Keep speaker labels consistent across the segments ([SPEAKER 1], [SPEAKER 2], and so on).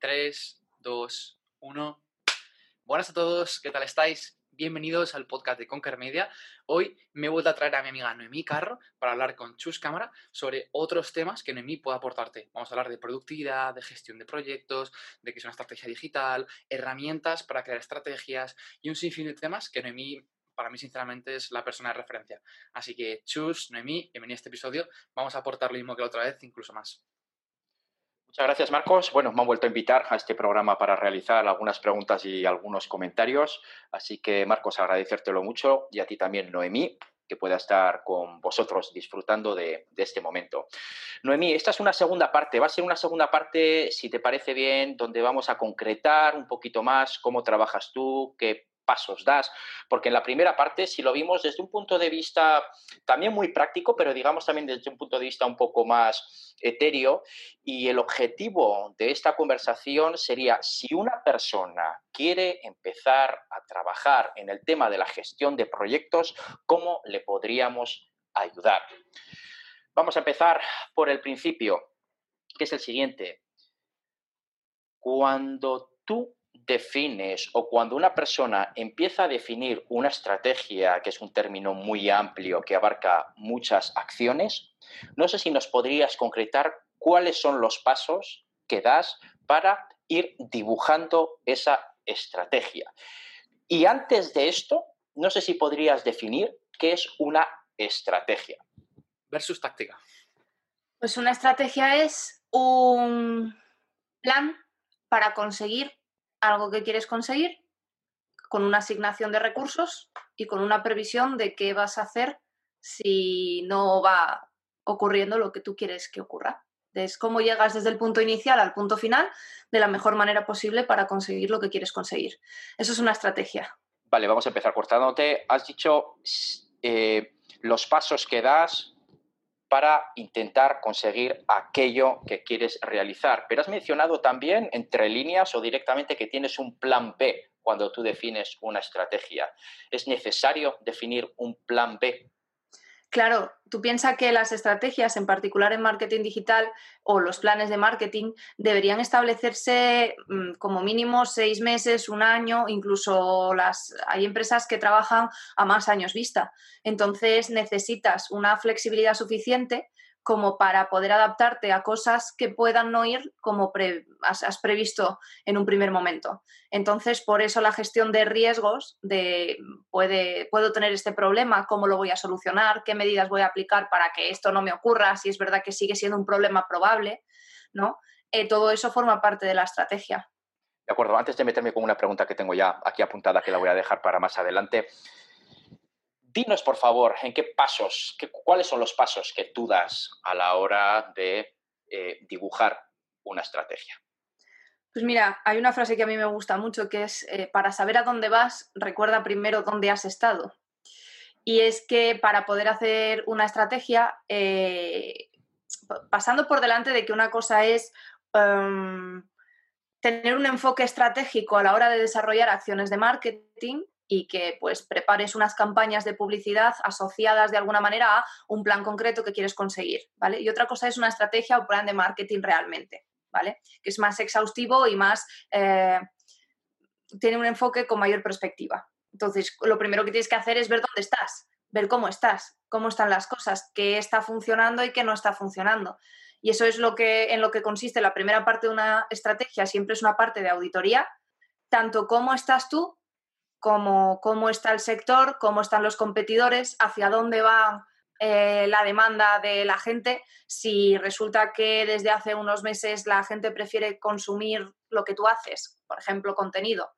[SPEAKER 1] 3, 2, 1. Buenas a todos, ¿qué tal estáis? Bienvenidos al podcast de Conquer Media. Hoy me he vuelto a traer a mi amiga Noemí Carro para hablar con Chus Cámara sobre otros temas que Noemí puede aportarte. Vamos a hablar de productividad, de gestión de proyectos, de qué es una estrategia digital, herramientas para crear estrategias y un sinfín de temas que Noemí para mí sinceramente es la persona de referencia. Así que Chus, Noemí, bienvenido a este episodio. Vamos a aportar lo mismo que la otra vez, incluso más.
[SPEAKER 2] Muchas gracias, Marcos. Bueno, me han vuelto a invitar a este programa para realizar algunas preguntas y algunos comentarios. Así que, Marcos, agradecértelo mucho y a ti también, Noemí, que pueda estar con vosotros disfrutando de, este momento. Noemí, esta es una segunda parte. Va a ser una segunda parte, si te parece bien, donde vamos a concretar un poquito más cómo trabajas tú, qué pasos das, porque en la primera parte, si lo vimos desde un punto de vista también muy práctico, pero digamos también desde un punto de vista un poco más etéreo, y el objetivo de esta conversación sería si una persona quiere empezar a trabajar en el tema de la gestión de proyectos, ¿cómo le podríamos ayudar? Vamos a empezar por el principio, que es el siguiente. Cuando tú defines o cuando una persona empieza a definir una estrategia, que es un término muy amplio que abarca muchas acciones, no sé si nos podrías concretar cuáles son los pasos que das para ir dibujando esa estrategia. Y antes de esto, no sé si podrías definir qué es una estrategia.
[SPEAKER 1] Versus táctica.
[SPEAKER 3] Pues una estrategia es un plan para conseguir algo que quieres conseguir con una asignación de recursos y con una previsión de qué vas a hacer si no va ocurriendo lo que tú quieres que ocurra. Es cómo llegas desde el punto inicial al punto final de la mejor manera posible para conseguir lo que quieres conseguir. Eso es una estrategia.
[SPEAKER 2] Vale, vamos a empezar cortándote. Has dicho eh, los pasos que das para intentar conseguir aquello que quieres realizar. Pero has mencionado también entre líneas o directamente que tienes un plan B cuando tú defines una estrategia. ¿Es necesario definir un plan B
[SPEAKER 3] Claro, tú piensas que las estrategias, en particular en marketing digital o los planes de marketing, deberían establecerse mm, como mínimo seis meses, un año, incluso las hay empresas que trabajan a más años vista. Entonces necesitas una flexibilidad suficiente como para poder adaptarte a cosas que puedan no ir como has, previsto en un primer momento. Entonces, por eso la gestión de riesgos, de puede, puedo tener este problema, cómo lo voy a solucionar, qué medidas voy a aplicar para que esto no me ocurra, si es verdad que sigue siendo un problema probable, ¿no? Eh, todo eso forma parte de la estrategia.
[SPEAKER 2] De acuerdo, antes de meterme con una pregunta que tengo ya aquí apuntada, que la voy a dejar para más adelante, dinos, por favor, en qué pasos, cuáles son los pasos que tú das a la hora de eh, dibujar una estrategia.
[SPEAKER 3] Pues mira, hay una frase que a mí me gusta mucho que es, eh, para saber a dónde vas, recuerda primero dónde has estado. Y es que para poder hacer una estrategia, eh, pasando por delante de que una cosa es em, tener un enfoque estratégico a la hora de desarrollar acciones de marketing y que pues prepares unas campañas de publicidad asociadas de alguna manera a un plan concreto que quieres conseguir, ¿vale? Y otra cosa es una estrategia o plan de marketing realmente, ¿vale? Que es más exhaustivo y más... Eh, tiene un enfoque con mayor perspectiva. Entonces, lo primero que tienes que hacer es ver dónde estás, ver cómo estás, cómo están las cosas, qué está funcionando y qué no está funcionando. Y eso es lo que, en lo que consiste la primera parte de una estrategia, siempre es una parte de auditoría, tanto cómo estás tú cómo, cómo está el sector, cómo están los competidores, hacia dónde va eh, la demanda de la gente, si resulta que desde hace unos meses la gente prefiere consumir lo que tú haces, por ejemplo, contenido,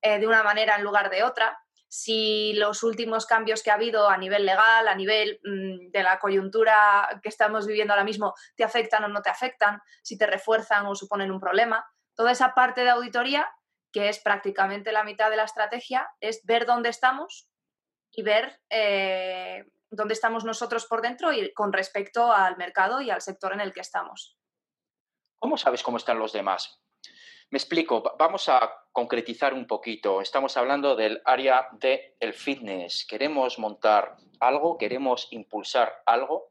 [SPEAKER 3] eh, de una manera en lugar de otra, si los últimos cambios que ha habido a nivel legal, a nivel mm, de la coyuntura que estamos viviendo ahora mismo, te afectan o no te afectan, si te refuerzan o suponen un problema. Toda esa parte de auditoría que es prácticamente la mitad de la estrategia, es ver dónde estamos y ver eh, dónde estamos nosotros por dentro y con respecto al mercado y al sector en el que estamos.
[SPEAKER 2] ¿Cómo sabes cómo están los demás? Me explico, vamos a concretizar un poquito. Estamos hablando del área del el fitness. Queremos montar algo, queremos impulsar algo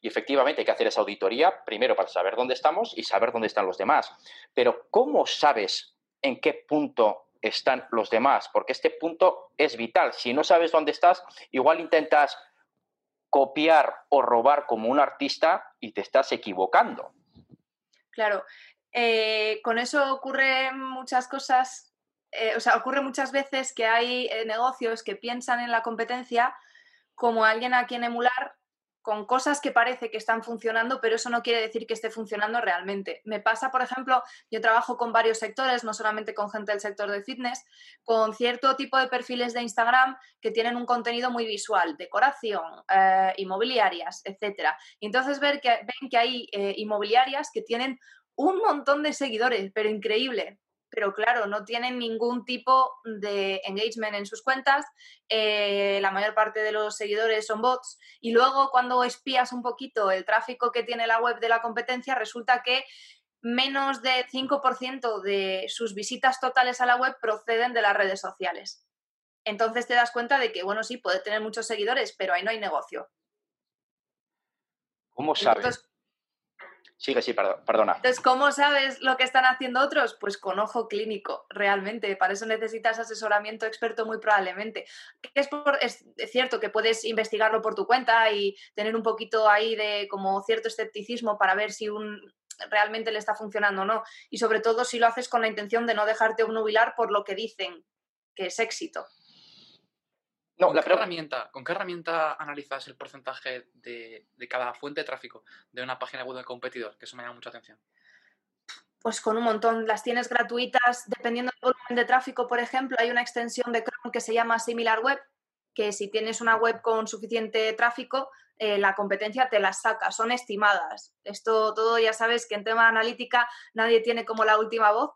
[SPEAKER 2] y efectivamente hay que hacer esa auditoría primero para saber dónde estamos y saber dónde están los demás. Pero ¿cómo sabes en qué punto están los demás? Porque este punto es vital. Si no sabes dónde estás, igual intentas copiar o robar como un artista y te estás equivocando.
[SPEAKER 3] Claro, eh, con eso ocurren muchas cosas, eh, o sea, ocurre muchas veces que hay eh, negocios que piensan en la competencia como alguien a quien emular con cosas que parece que están funcionando, pero eso no quiere decir que esté funcionando realmente. Me pasa, por ejemplo, yo trabajo con varios sectores, no solamente con gente del sector de fitness, con cierto tipo de perfiles de Instagram que tienen un contenido muy visual, decoración, inmobiliarias, etc. Y entonces ver que, ven que hay inmobiliarias que tienen un montón de seguidores, pero increíble. Pero claro, no tienen ningún tipo de engagement en sus cuentas, eh, la mayor parte de los seguidores son bots y luego cuando espías un poquito el tráfico que tiene la web de la competencia, resulta que menos de 5% de sus visitas totales a la web proceden de las redes sociales. Entonces te das cuenta de que, bueno, sí, puede tener muchos seguidores, pero ahí no hay negocio.
[SPEAKER 2] ¿Cómo sabes? Sí, perdona.
[SPEAKER 3] Entonces, ¿cómo sabes lo que están haciendo otros? Pues con ojo clínico, realmente. Para eso necesitas asesoramiento experto muy probablemente. Es, es cierto que puedes investigarlo por tu cuenta y tener un poquito ahí de como cierto escepticismo para ver si un, realmente le está funcionando o no. Y sobre todo si lo haces con la intención de no dejarte obnubilar por lo que dicen que es éxito.
[SPEAKER 1] No, ¿Con, qué herramienta, ¿Con qué herramienta analizas el porcentaje de, cada fuente de tráfico de una página web del competidor? Que eso me llama mucha atención.
[SPEAKER 3] Pues con un montón. Las tienes gratuitas, dependiendo del volumen de tráfico, por ejemplo, hay una extensión de Chrome que se llama SimilarWeb, que si tienes una web con suficiente tráfico, eh, la competencia te las saca, son estimadas. Esto todo ya sabes que en tema de analítica nadie tiene como la última voz,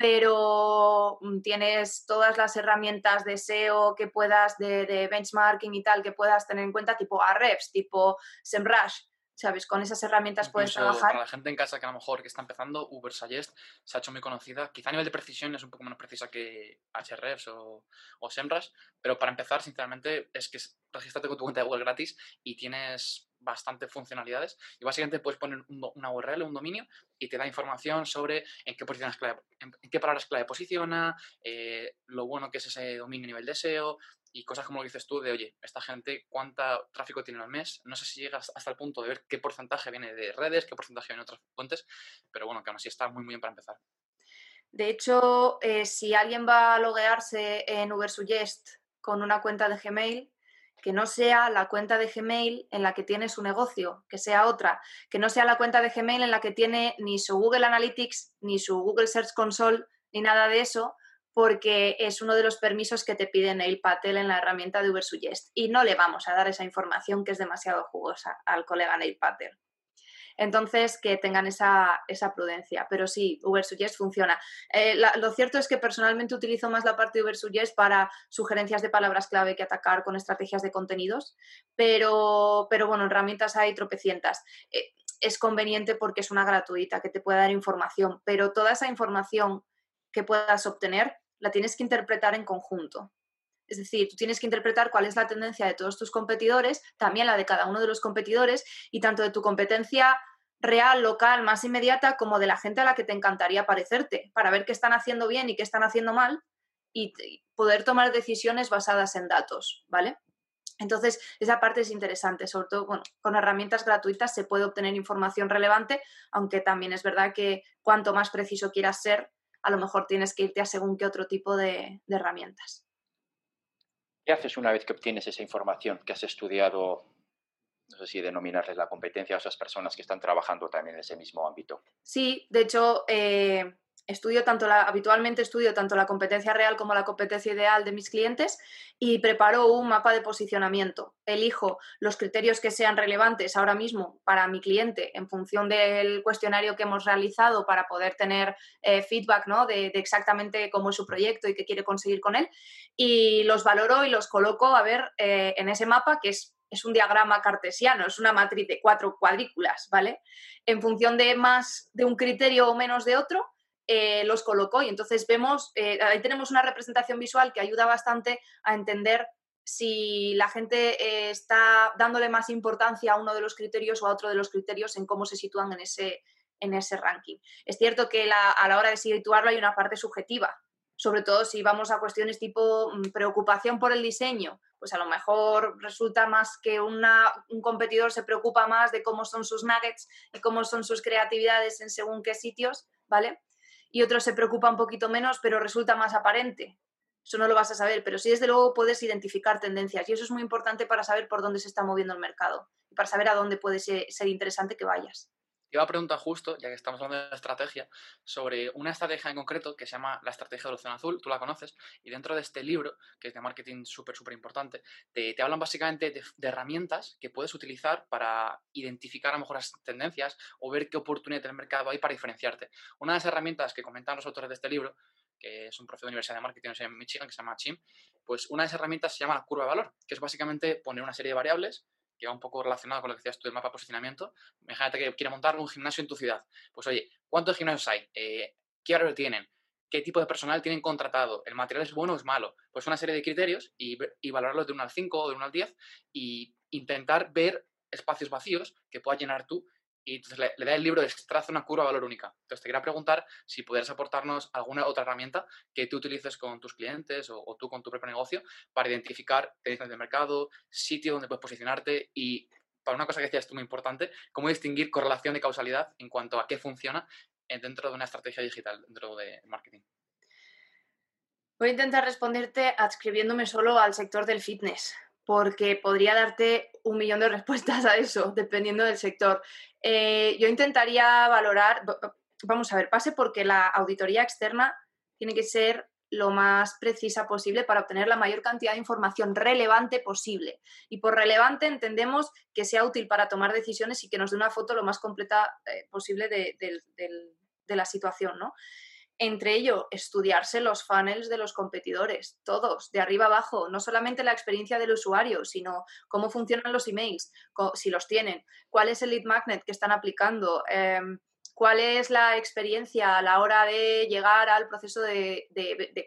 [SPEAKER 3] pero mm, tienes todas las herramientas de SEO que puedas, de, benchmarking y tal, que puedas tener en cuenta, tipo Ahrefs, tipo SEMrush, ¿sabes? Con esas herramientas puedes trabajar.
[SPEAKER 1] Para la gente en casa que a lo mejor que está empezando, Ubersuggest se ha hecho muy conocida. Quizá a nivel de precisión es un poco menos precisa que Ahrefs o, o SEMrush, pero para empezar, sinceramente, es que regístrate con tu cuenta de Google gratis y tienes bastante funcionalidades y básicamente puedes poner una URL, un dominio y te da información sobre en qué, posiciones clave, en, qué palabras clave posiciona, eh, lo bueno que es ese dominio a nivel de SEO y cosas como lo dices tú de, oye, esta gente cuánta tráfico tiene al mes, no sé si llegas hasta el punto de ver qué porcentaje viene de redes, qué porcentaje viene de otras fuentes, pero bueno, que aún así está muy, muy bien para empezar.
[SPEAKER 3] De hecho, eh, si alguien va a loguearse en Ubersuggest con una cuenta de Gmail, que no sea la cuenta de Gmail en la que tiene su negocio, que sea otra, que no sea la cuenta de Gmail en la que tiene ni su Google Analytics, ni su Google Search Console, ni nada de eso, porque es uno de los permisos que te pide Neil Patel en la herramienta de Ubersuggest. Y no le vamos a dar esa información que es demasiado jugosa al colega Neil Patel. Entonces, que tengan esa, prudencia. Pero sí, Ubersuggest funciona. Eh, lo cierto es que personalmente utilizo más la parte de Ubersuggest para sugerencias de palabras clave que atacar con estrategias de contenidos, pero, pero bueno, herramientas hay tropecientas. Eh, es conveniente porque es una gratuita que te puede dar información, pero toda esa información que puedas obtener la tienes que interpretar en conjunto. Es decir, tú tienes que interpretar cuál es la tendencia de todos tus competidores, también la de cada uno de los competidores y tanto de tu competencia real, local, más inmediata, como de la gente a la que te encantaría parecerte, para ver qué están haciendo bien y qué están haciendo mal y poder tomar decisiones basadas en datos, ¿vale? Entonces, esa parte es interesante, sobre todo con herramientas gratuitas se puede obtener información relevante, aunque también es verdad que cuanto más preciso quieras ser, a lo mejor tienes que irte a según qué otro tipo de, de herramientas.
[SPEAKER 2] ¿Qué haces una vez que obtienes esa información que has estudiado no sé si denominarles la competencia a esas personas que están trabajando también en ese mismo ámbito.
[SPEAKER 3] Sí, de hecho, eh, estudio tanto la, habitualmente estudio tanto la competencia real como la competencia ideal de mis clientes y preparo un mapa de posicionamiento. Elijo los criterios que sean relevantes ahora mismo para mi cliente en función del cuestionario que hemos realizado para poder tener eh, feedback ¿no? de, exactamente cómo es su proyecto y qué quiere conseguir con él. Y los valoro y los coloco a ver eh, en ese mapa que es es un diagrama cartesiano, es una matriz de cuatro cuadrículas, ¿vale? En función de más de un criterio o menos de otro, eh, los colocó. Y entonces vemos, eh, ahí tenemos una representación visual que ayuda bastante a entender si la gente eh, está dándole más importancia a uno de los criterios o a otro de los criterios en cómo se sitúan en ese, en ese ranking. Es cierto que a la hora de situarlo hay una parte subjetiva, sobre todo si vamos a cuestiones tipo mm, preocupación por el diseño, pues a lo mejor resulta más que un competidor se preocupa más de cómo son sus nuggets y cómo son sus creatividades en según qué sitios, ¿vale? Y otro se preocupa un poquito menos, pero resulta más aparente. Eso no lo vas a saber, pero sí desde luego puedes identificar tendencias y eso es muy importante para saber por dónde se está moviendo el mercado y para saber a dónde puede ser interesante que vayas
[SPEAKER 1] iba a preguntar justo, ya que estamos hablando de estrategia, sobre una estrategia en concreto que se llama la estrategia del océano azul, tú la conoces, y dentro de este libro, que es de marketing súper, súper importante, te, hablan básicamente de, herramientas que puedes utilizar para identificar a lo mejor las tendencias o ver qué oportunidad del mercado hay para diferenciarte. Una de las herramientas que comentan los autores de este libro, que es un profesor de Universidad de Marketing en Michigan, que se llama Chim, pues una de esas herramientas se llama la curva de valor, que es básicamente poner una serie de variables que va un poco relacionado con lo que decías tú del mapa de posicionamiento. Imagínate que quieres montar un gimnasio en tu ciudad. Pues oye, ¿cuántos gimnasios hay? Eh, ¿Qué horario tienen? ¿Qué tipo de personal tienen contratado? ¿El material es bueno o es malo? Pues una serie de criterios y, valorarlos de 1 al 5 o de 1 al 10 y intentar ver espacios vacíos que puedas llenar tú y entonces le, da el libro de traza una curva valor única. Entonces te quería preguntar si pudieras aportarnos alguna otra herramienta que tú utilices con tus clientes o, tú con tu propio negocio para identificar tendencias de mercado, sitio donde puedes posicionarte y para una cosa que decías tú muy importante, cómo distinguir correlación de causalidad en cuanto a qué funciona dentro de una estrategia digital, dentro de marketing.
[SPEAKER 3] Voy a intentar responderte adscribiéndome solo al sector del fitness, porque podría darte un millón de respuestas a eso, dependiendo del sector. Eh, yo intentaría valorar, vamos a ver, pase porque la auditoría externa tiene que ser lo más precisa posible para obtener la mayor cantidad de información relevante posible. Y por relevante entendemos que sea útil para tomar decisiones y que nos dé una foto lo más completa eh, posible de, de la situación, ¿no? Entre ello, estudiarse los funnels de los competidores, todos, de arriba abajo, no solamente la experiencia del usuario, sino cómo funcionan los emails, si los tienen, cuál es el lead magnet que están aplicando, em, cuál es la experiencia a la hora de llegar al proceso de,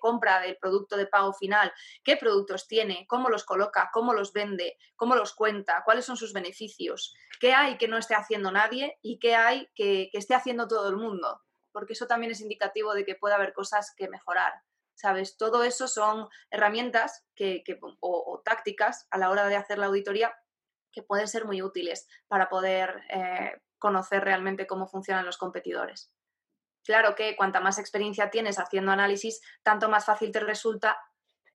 [SPEAKER 3] compra del producto de pago final, qué productos tiene, cómo los coloca, cómo los vende, cómo los cuenta, cuáles son sus beneficios, qué hay que no esté haciendo nadie y qué hay que esté haciendo todo el mundo porque eso también es indicativo de que puede haber cosas que mejorar. ¿Sabes? Todo eso son herramientas que, o, tácticas a la hora de hacer la auditoría que pueden ser muy útiles para poder eh, conocer realmente cómo funcionan los competidores. Claro que cuanta más experiencia tienes haciendo análisis, tanto más fácil te resulta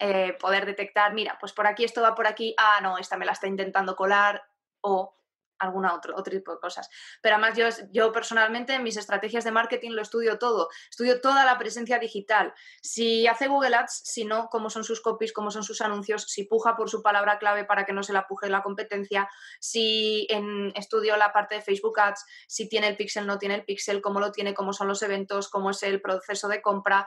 [SPEAKER 3] eh, poder detectar, mira, pues por aquí esto va por aquí, ah, no, esta me la está intentando colar, o alguna otro, otro tipo de cosas. Pero además yo, yo personalmente en mis estrategias de marketing lo estudio todo, estudio toda la presencia digital. Si hace Google Ads, si no, cómo son sus copies, cómo son sus anuncios, si puja por su palabra clave para que no se la puje la competencia, si en, estudio la parte de Facebook Ads, si tiene el pixel, no tiene el pixel, cómo lo tiene, cómo son los eventos, cómo es el proceso de compra,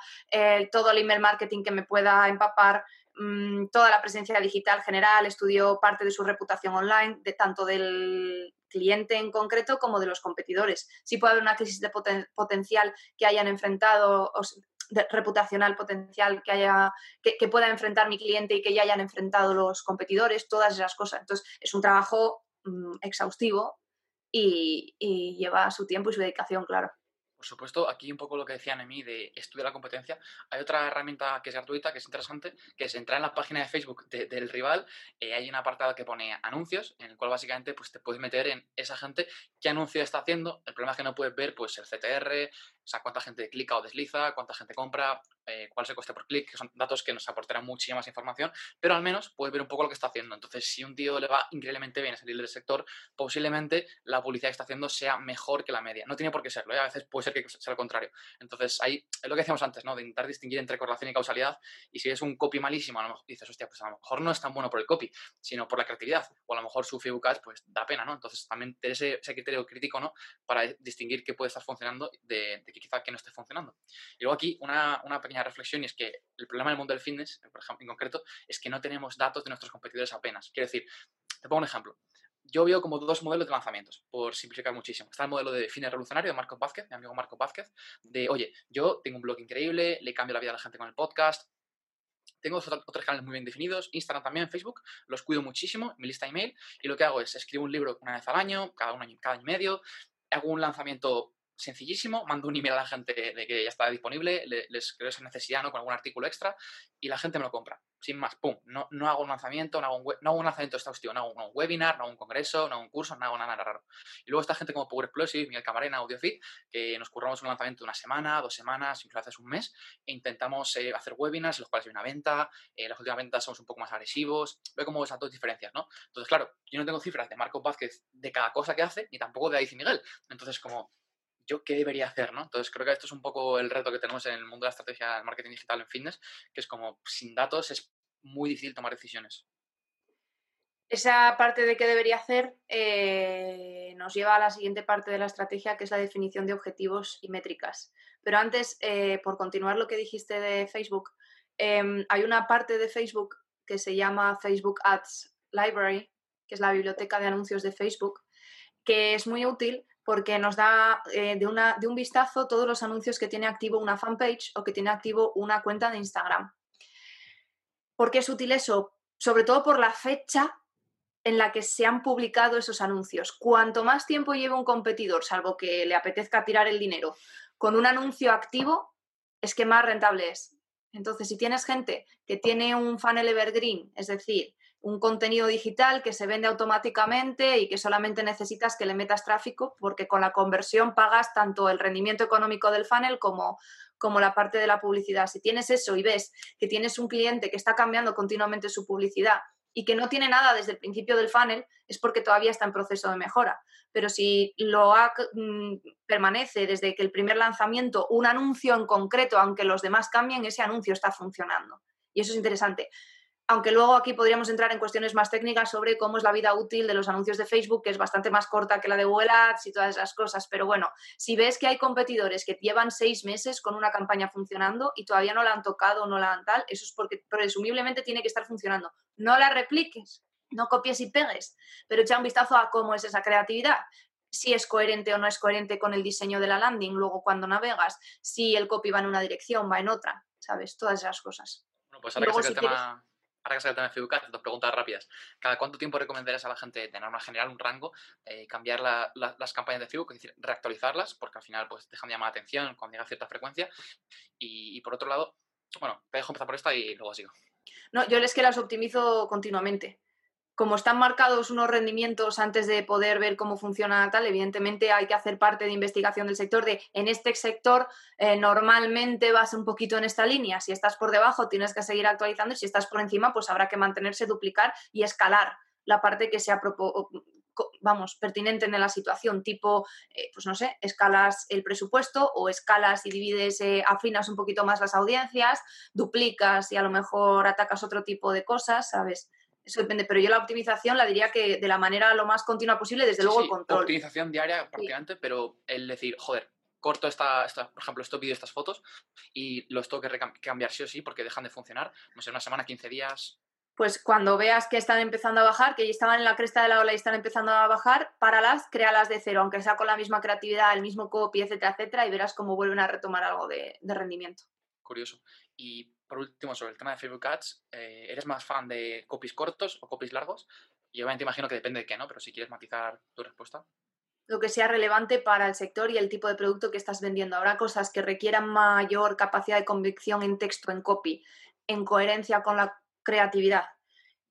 [SPEAKER 3] todo el email marketing que me pueda empapar, Mm, toda la presencia digital general, estudió parte de su reputación online, de tanto del cliente en concreto como de los competidores. Si puede haber una crisis de potencial que hayan enfrentado, o reputacional potencial que, haya, que, pueda enfrentar mi cliente y que ya hayan enfrentado los competidores, todas esas cosas. Entonces, es un trabajo mm, exhaustivo y lleva su tiempo y su dedicación, claro.
[SPEAKER 1] Por supuesto, aquí un poco lo que decía Nemi de estudiar la competencia. Hay otra herramienta que es gratuita, que es interesante, que es entrar en la página de Facebook del rival. Eh, hay un apartado que pone anuncios, en el cual básicamente pues, te puedes meter en esa gente qué anuncio está haciendo. El problema es que no puedes ver pues, el CTR, o sea, cuánta gente clica o desliza, cuánta gente compra, eh, cuál es el coste por clic, que son datos que nos aportarán muchísima más información, pero al menos puedes ver un poco lo que está haciendo. Entonces, si un tío le va increíblemente bien a salir del sector, posiblemente la publicidad que está haciendo sea mejor que la media. No tiene por qué serlo, ¿eh? a veces puede ser que sea lo contrario. Entonces, ahí es lo que decíamos antes, ¿no? De intentar distinguir entre correlación y causalidad. Y si es un copy malísimo, a lo mejor dices, hostia, pues a lo mejor no es tan bueno por el copy, sino por la creatividad. O a lo mejor su Facebook Ads, pues da pena, ¿no? Entonces, también tener ese, criterio crítico, ¿no? Para distinguir qué puede estar funcionando de, de que quizá que no esté funcionando. Y luego aquí una, una pequeña reflexión y es que el problema del mundo del fitness, por ejemplo, en concreto, es que no tenemos datos de nuestros competidores apenas. Quiero decir, te pongo un ejemplo. yo veo como dos modelos de lanzamientos, por simplificar muchísimo. Está el modelo de Fines Revolucionario de Marcos Vázquez, mi amigo Marcos Vázquez, de, oye, yo tengo un blog increíble, le cambio la vida a la gente con el podcast, tengo otros canales muy bien definidos, Instagram también, Facebook, los cuido muchísimo, mi lista de email, y lo que hago es escribo un libro una vez al año, cada, un año, cada año y medio, hago un lanzamiento sencillísimo, mando un email a la gente de que ya está disponible, les creo esa necesidad ¿no? con algún artículo extra y la gente me lo compra. Sin más, pum, no, no hago un lanzamiento, no hago un, no hago un lanzamiento exhaustivo, no hago un, webinar, no hago un congreso, no hago un curso, no hago nada, raro. Y luego está gente como Power Explosive, Miguel Camarena, AudioFit, que nos curramos un lanzamiento de una semana, dos semanas, incluso hace un mes, e intentamos eh, hacer webinars en los cuales hay una venta, eh, las últimas ventas somos un poco más agresivos, veo como esas dos diferencias, ¿no? Entonces, claro, yo no tengo cifras de Marco Vázquez de cada cosa que hace, ni tampoco de Aici Miguel. Entonces, como yo qué debería hacer, ¿no? Entonces creo que esto es un poco el reto que tenemos en el mundo de la estrategia del marketing digital en fitness, que es como sin datos es muy difícil tomar decisiones.
[SPEAKER 3] Esa parte de qué debería hacer eh, nos lleva a la siguiente parte de la estrategia, que es la definición de objetivos y métricas. Pero antes, eh, por continuar lo que dijiste de Facebook, em, hay una parte de Facebook que se llama Facebook Ads Library, que es la biblioteca de anuncios de Facebook, que es muy útil porque nos da eh, de, una, de un vistazo todos los anuncios que tiene activo una fanpage o que tiene activo una cuenta de Instagram. ¿Por qué es útil eso? Sobre todo por la fecha en la que se han publicado esos anuncios. Cuanto más tiempo lleve un competidor, salvo que le apetezca tirar el dinero, con un anuncio activo, es que más rentable es. Entonces, si tienes gente que tiene un funnel evergreen, es decir, un contenido digital que se vende automáticamente y que solamente necesitas que le metas tráfico porque con la conversión pagas tanto el rendimiento económico del funnel como, como la parte de la publicidad. Si tienes eso y ves que tienes un cliente que está cambiando continuamente su publicidad y que no tiene nada desde el principio del funnel, es porque todavía está en proceso de mejora. Pero si lo mm, permanece desde que el primer lanzamiento un anuncio en concreto, aunque los demás cambien, ese anuncio está funcionando. Y eso es interesante aunque luego aquí podríamos entrar en cuestiones más técnicas sobre cómo es la vida útil de los anuncios de Facebook, que es bastante más corta que la de Google Ads y todas esas cosas. Pero bueno, si ves que hay competidores que llevan seis meses con una campaña funcionando y todavía no la han tocado o no la han tal, eso es porque presumiblemente tiene que estar funcionando. No la repliques, no copies y pegues, pero echa un vistazo a cómo es esa creatividad si es coherente o no es coherente con el diseño de la landing, luego cuando navegas, si el copy va en una dirección, va en otra, ¿sabes? Todas esas cosas.
[SPEAKER 1] Bueno, pues ahora que el tema ahora que sale el tema de Facebook, dos preguntas rápidas. ¿Cada cuánto tiempo recomendarías a la gente, de norma general, un rango, eh, cambiar las campañas de Facebook, es decir, reactualizarlas, porque al final pues dejan de llamar la atención cuando llega cierta frecuencia? Y, por otro lado, bueno, te dejo empezar por esta y luego sigo.
[SPEAKER 3] No, yo les que las optimizo continuamente como están marcados unos rendimientos antes de poder ver cómo funciona tal, evidentemente hay que hacer parte de investigación del sector de en este sector eh, normalmente vas un poquito en esta línea, si estás por debajo tienes que seguir actualizando si estás por encima pues habrá que mantenerse, duplicar y escalar la parte que sea vamos, pertinente en la situación, tipo, eh, pues no sé, escalas el presupuesto o escalas y divides, eh, afinas un poquito más las audiencias, duplicas y a lo mejor atacas otro tipo de cosas, ¿sabes? Eso depende, pero yo la optimización la diría que de la manera lo más continua posible, desde luego el control.
[SPEAKER 1] Optimización diaria prácticamente, pero el decir, joder, corto esta, por ejemplo, estos vídeos, estas fotos y los tengo que cambiar sí o sí porque dejan de funcionar, no sé, una semana, 15 días.
[SPEAKER 3] Pues cuando veas que están empezando a bajar, que ya estaban en la cresta de la ola y están empezando a bajar, páralas, créalas de cero, aunque sea con la misma creatividad, el mismo copy, etcétera, etcétera, y verás cómo vuelven a retomar algo de, de rendimiento.
[SPEAKER 1] Curioso. Y por último, sobre el tema de Facebook Ads, eh, ¿eres más fan de copies cortos o copies largos? Y obviamente imagino que depende de qué, ¿no? Pero si quieres matizar tu respuesta.
[SPEAKER 3] Lo que sea relevante para el sector y el tipo de producto que estás vendiendo. Habrá cosas que requieran mayor capacidad de convicción en texto, en copy, en coherencia con la creatividad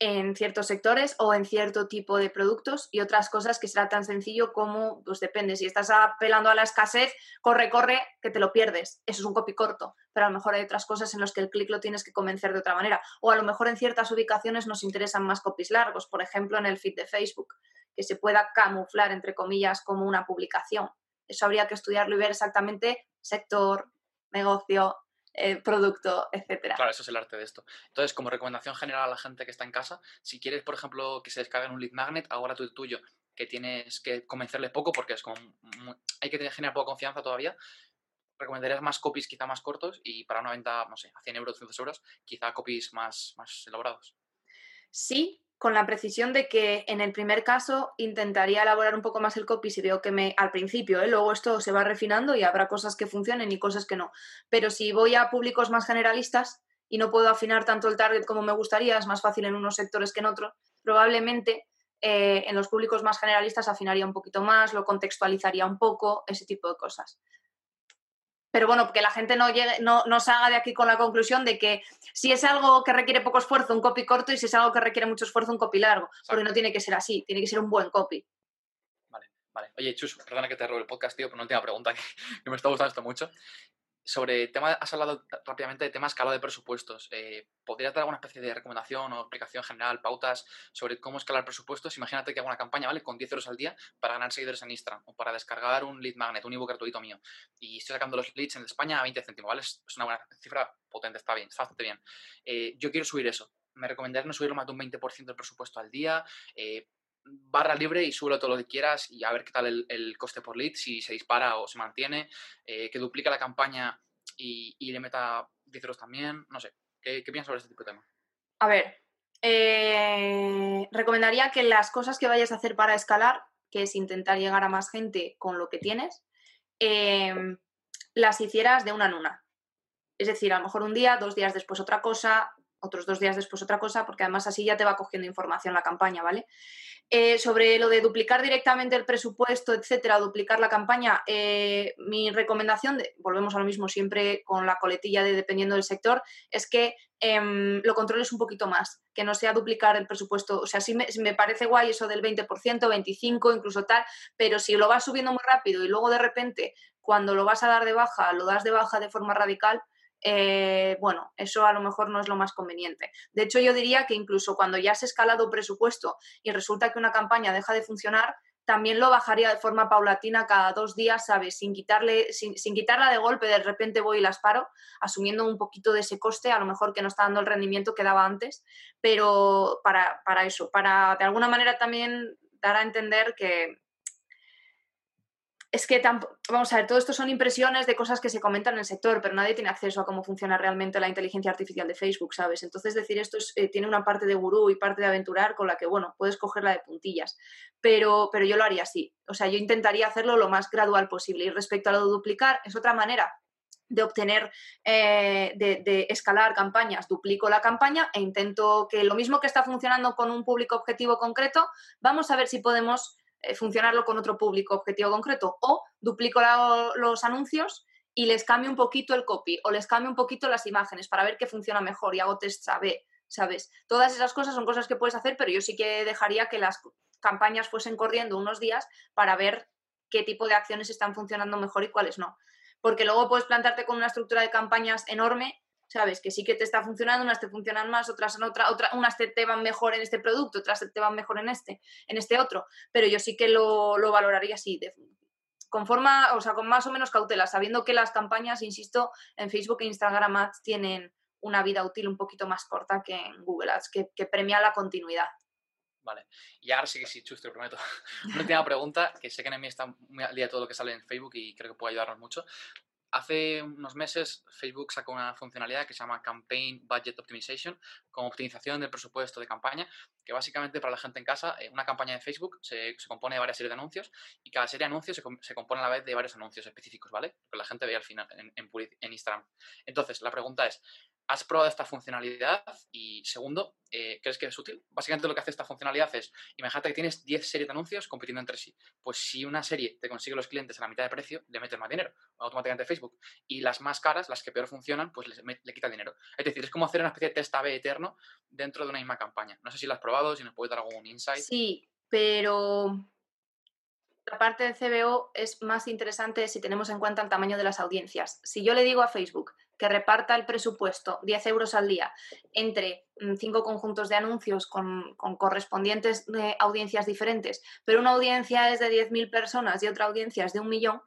[SPEAKER 3] en ciertos sectores o en cierto tipo de productos y otras cosas que será tan sencillo como, pues depende, si estás apelando a la escasez, corre, corre, que te lo pierdes. Eso es un copy corto, pero a lo mejor hay otras cosas en las que el clic lo tienes que convencer de otra manera. O a lo mejor en ciertas ubicaciones nos interesan más copies largos, por ejemplo en el feed de Facebook, que se pueda camuflar, entre comillas, como una publicación. Eso habría que estudiarlo y ver exactamente sector, negocio, eh, producto, etcétera.
[SPEAKER 1] Claro, eso es el arte de esto. Entonces, como recomendación general a la gente que está en casa, si quieres, por ejemplo, que se descarguen un lead magnet, ahora tú el tuyo, que tienes que convencerle poco porque es como hay que generar poca confianza todavía, recomendarías más copies quizá más cortos y para una venta, no sé, a 100 euros, 200 euros, quizá copies más, más elaborados.
[SPEAKER 3] Sí, con la precisión de que en el primer caso intentaría elaborar un poco más el copy si veo que me al principio, ¿eh? luego esto se va refinando y habrá cosas que funcionen y cosas que no. Pero si voy a públicos más generalistas y no puedo afinar tanto el target como me gustaría, es más fácil en unos sectores que en otros, probablemente eh, en los públicos más generalistas afinaría un poquito más, lo contextualizaría un poco, ese tipo de cosas. Pero bueno, que la gente no, llegue, no, no salga de aquí con la conclusión de que si es algo que requiere poco esfuerzo, un copy corto, y si es algo que requiere mucho esfuerzo, un copy largo. Porque no tiene que ser así, tiene que ser un buen copy.
[SPEAKER 1] Vale, vale. Oye, Chus, perdona que te robe el podcast, tío, pero una última pregunta que me está gustando esto mucho sobre tema, has hablado rápidamente de temas escalado de presupuestos. Eh, ¿Podrías dar alguna especie de recomendación o explicación general, pautas sobre cómo escalar presupuestos? Imagínate que hago una campaña, ¿vale? Con 10 euros al día para ganar seguidores en Instagram o para descargar un lead magnet, un ebook gratuito mío. Y estoy sacando los leads en España a 20 céntimos, ¿vale? Es una buena cifra potente, está bien, está bastante bien. Eh, yo quiero subir eso. Me recomendaría no subirlo más de un 20% del presupuesto al día. Eh, barra libre y súbelo todo lo que quieras y a ver qué tal el, coste por lead, si se dispara o se mantiene, eh, que duplica la campaña y, le meta 10 euros también, no sé. ¿Qué, piensas sobre este tipo de tema?
[SPEAKER 3] A ver, eh, recomendaría que las cosas que vayas a hacer para escalar, que es intentar llegar a más gente con lo que tienes, em, las hicieras de una en una. Es decir, a lo mejor un día, dos días después otra cosa, otros dos días después otra cosa, porque además así ya te va cogiendo información la campaña, ¿vale? Eh, sobre lo de duplicar directamente el presupuesto, etcétera, duplicar la campaña, eh, mi recomendación, volvemos a lo mismo siempre con la coletilla de dependiendo del sector, es que em, lo controles un poquito más, que no sea duplicar el presupuesto. O sea, sí me, me, parece guay eso del 20%, 25%, incluso tal, pero si lo vas subiendo muy rápido y luego de repente, cuando lo vas a dar de baja, lo das de baja de forma radical, eh, bueno, eso a lo mejor no es lo más conveniente. De hecho, yo diría que incluso cuando ya has escalado presupuesto y resulta que una campaña deja de funcionar, también lo bajaría de forma paulatina cada dos días, ¿sabes? Sin, quitarle, sin, quitarla de golpe, de repente voy y las paro, asumiendo un poquito de ese coste, a lo mejor que no está dando el rendimiento que daba antes, pero para, para eso, para de alguna manera también dar a entender que, es que, vamos a ver, todo esto son impresiones de cosas que se comentan en el sector, pero nadie tiene acceso a cómo funciona realmente la inteligencia artificial de Facebook, ¿sabes? Entonces, decir esto eh, tiene una parte de gurú y parte de aventurar con la que, bueno, puedes cogerla de puntillas, pero, pero yo lo haría así. O sea, yo intentaría hacerlo lo más gradual posible. Y respecto a lo de duplicar, es otra manera de obtener, eh, de, de, escalar campañas, duplico la campaña e intento que lo mismo que está funcionando con un público objetivo concreto, vamos a ver si podemos funcionarlo con otro público objetivo concreto. O duplico los anuncios y les cambio un poquito el copy o les cambio un poquito las imágenes para ver qué funciona mejor y hago test sabe, ¿sabes? Todas esas cosas son cosas que puedes hacer, pero yo sí que dejaría que las campañas fuesen corriendo unos días para ver qué tipo de acciones están funcionando mejor y cuáles no. Porque luego puedes plantarte con una estructura de campañas enorme ¿sabes? Que sí que te está funcionando, unas te funcionan más, otras en otra, otra, unas te, te, van mejor en este producto, otras te van mejor en este, en este otro, pero yo sí que lo, lo valoraría así, de, con forma, o sea, con más o menos cautela, sabiendo que las campañas, insisto, en Facebook e Instagram Ads tienen una vida útil un poquito más corta que en Google Ads, que, premia la continuidad.
[SPEAKER 1] Vale. Y ahora sí que sí, Chus, te lo prometo. Una última pregunta, que sé que en mí está muy al día de todo lo que sale en Facebook y creo que puede ayudarnos mucho. Hace unos meses Facebook sacó una funcionalidad que se llama Campaign Budget Optimization, como optimización del presupuesto de campaña, que básicamente para la gente en casa, eh, una campaña de Facebook se, compone de varias series de anuncios y cada serie de anuncios se, compone a la vez de varios anuncios específicos, ¿vale? Que la gente ve al final en, en Instagram. Entonces, la pregunta es, ¿Has probado esta funcionalidad? Y segundo, eh, ¿crees que es útil? Básicamente lo que hace esta funcionalidad es, imagínate que tienes 10 series de anuncios compitiendo entre sí. Pues si una serie te consigue los clientes a la mitad de precio, le metes más dinero, automáticamente Facebook. Y las más caras, las que peor funcionan, pues le, quita dinero. Es decir, es como hacer una especie de test A-B eterno dentro de una misma campaña. No sé si lo has probado, si nos puedes dar algún insight.
[SPEAKER 3] Sí, pero la parte de CBO es más interesante si tenemos en cuenta el tamaño de las audiencias. Si yo le digo a Facebook, que reparta el presupuesto, 10 euros al día, entre mm, cinco conjuntos de anuncios con, correspondientes eh, audiencias diferentes, pero una audiencia es de 10.000 personas y otra audiencia es de un millón,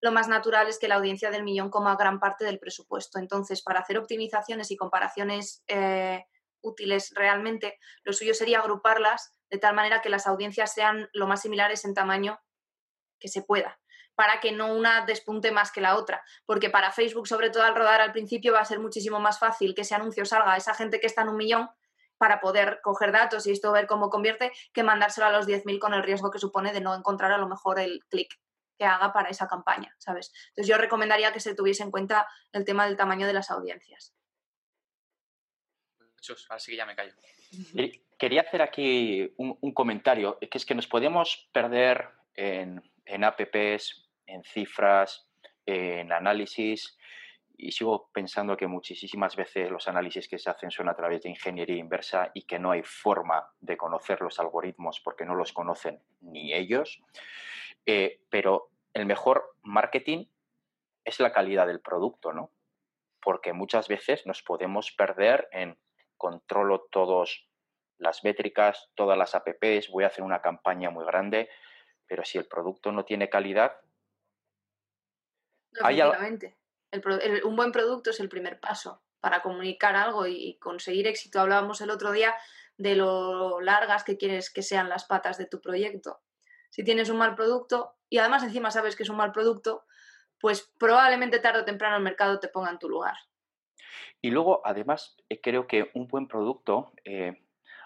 [SPEAKER 3] lo más natural es que la audiencia del millón coma gran parte del presupuesto. Entonces, para hacer optimizaciones y comparaciones eh, útiles realmente, lo suyo sería agruparlas de tal manera que las audiencias sean lo más similares en tamaño que se pueda para que no una despunte más que la otra. Porque para Facebook, sobre todo al rodar al principio, va a ser muchísimo más fácil que ese anuncio salga a esa gente que está en un millón para poder coger datos y esto ver cómo convierte, que mandárselo a los 10.000 con el riesgo que supone de no encontrar a lo mejor el clic que haga para esa campaña, ¿sabes? Entonces yo recomendaría que se tuviese en cuenta el tema del tamaño de las audiencias.
[SPEAKER 1] Así que ya me callo.
[SPEAKER 2] Quería hacer aquí un, comentario, que es que nos podemos perder en, en apps, en cifras, en análisis, y sigo pensando que muchísimas veces los análisis que se hacen son a través de ingeniería inversa y que no hay forma de conocer los algoritmos porque no los conocen ni ellos. Eh, pero el mejor marketing es la calidad del producto, ¿no? Porque muchas veces nos podemos perder en controlo todas las métricas, todas las apps, voy a hacer una campaña muy grande, pero si el producto no tiene calidad...
[SPEAKER 3] Hay un buen producto es el primer paso para comunicar algo y conseguir éxito. Hablábamos el otro día de lo largas que quieres que sean las patas de tu proyecto. Si tienes un mal producto y además encima sabes que es un mal producto, pues probablemente tarde o temprano el mercado te ponga en tu lugar.
[SPEAKER 2] Y luego, además, eh, creo que un buen producto eh,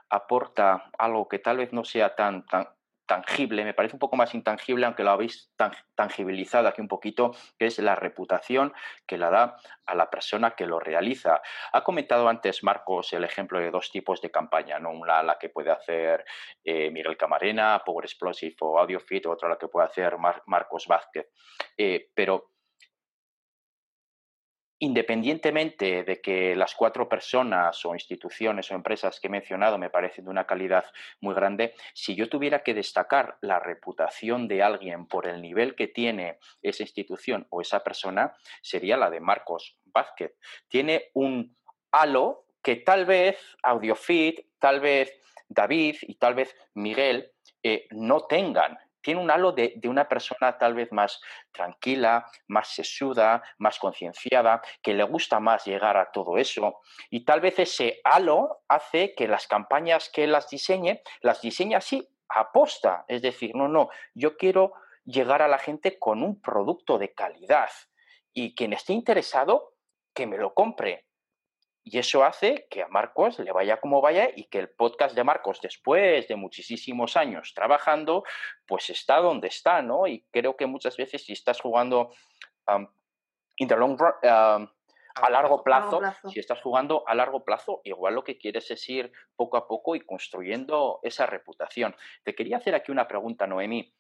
[SPEAKER 2] aporta algo que tal vez no sea tan, tan, tangible, me parece un poco más intangible, aunque lo habéis tangibilizado aquí un poquito, que es la reputación que la da a la persona que lo realiza. Ha comentado antes Marcos el ejemplo de dos tipos de campaña, ¿no? una la que puede hacer eh, Miguel Camarena, Power Explosive o AudioFit, otra la que puede hacer Marcos Vázquez. Eh, pero independientemente de que las cuatro personas o instituciones o empresas que he mencionado me parecen de una calidad muy grande, si yo tuviera que destacar la reputación de alguien por el nivel que tiene esa institución o esa persona, sería la de Marcos Vázquez. Tiene un halo que tal vez AudioFit, tal vez David y tal vez Miguel eh, no tengan tiene un halo de, una persona tal vez más tranquila, más sesuda, más concienciada, que le gusta más llegar a todo eso. Y tal vez ese halo hace que las campañas que las diseñe, las diseñe así, aposta. Es decir, no, no, yo quiero llegar a la gente con un producto de calidad. Y quien esté interesado, que me lo compre. Y eso hace que a Marcos le vaya como vaya y que el podcast de Marcos, después de muchísimos años trabajando, pues está donde está, ¿no? Y creo que muchas veces si estás jugando in the long run, a largo plazo, si estás jugando a largo plazo, igual lo que quieres es ir poco a poco y construyendo esa reputación. Te quería hacer aquí una pregunta, Noemí.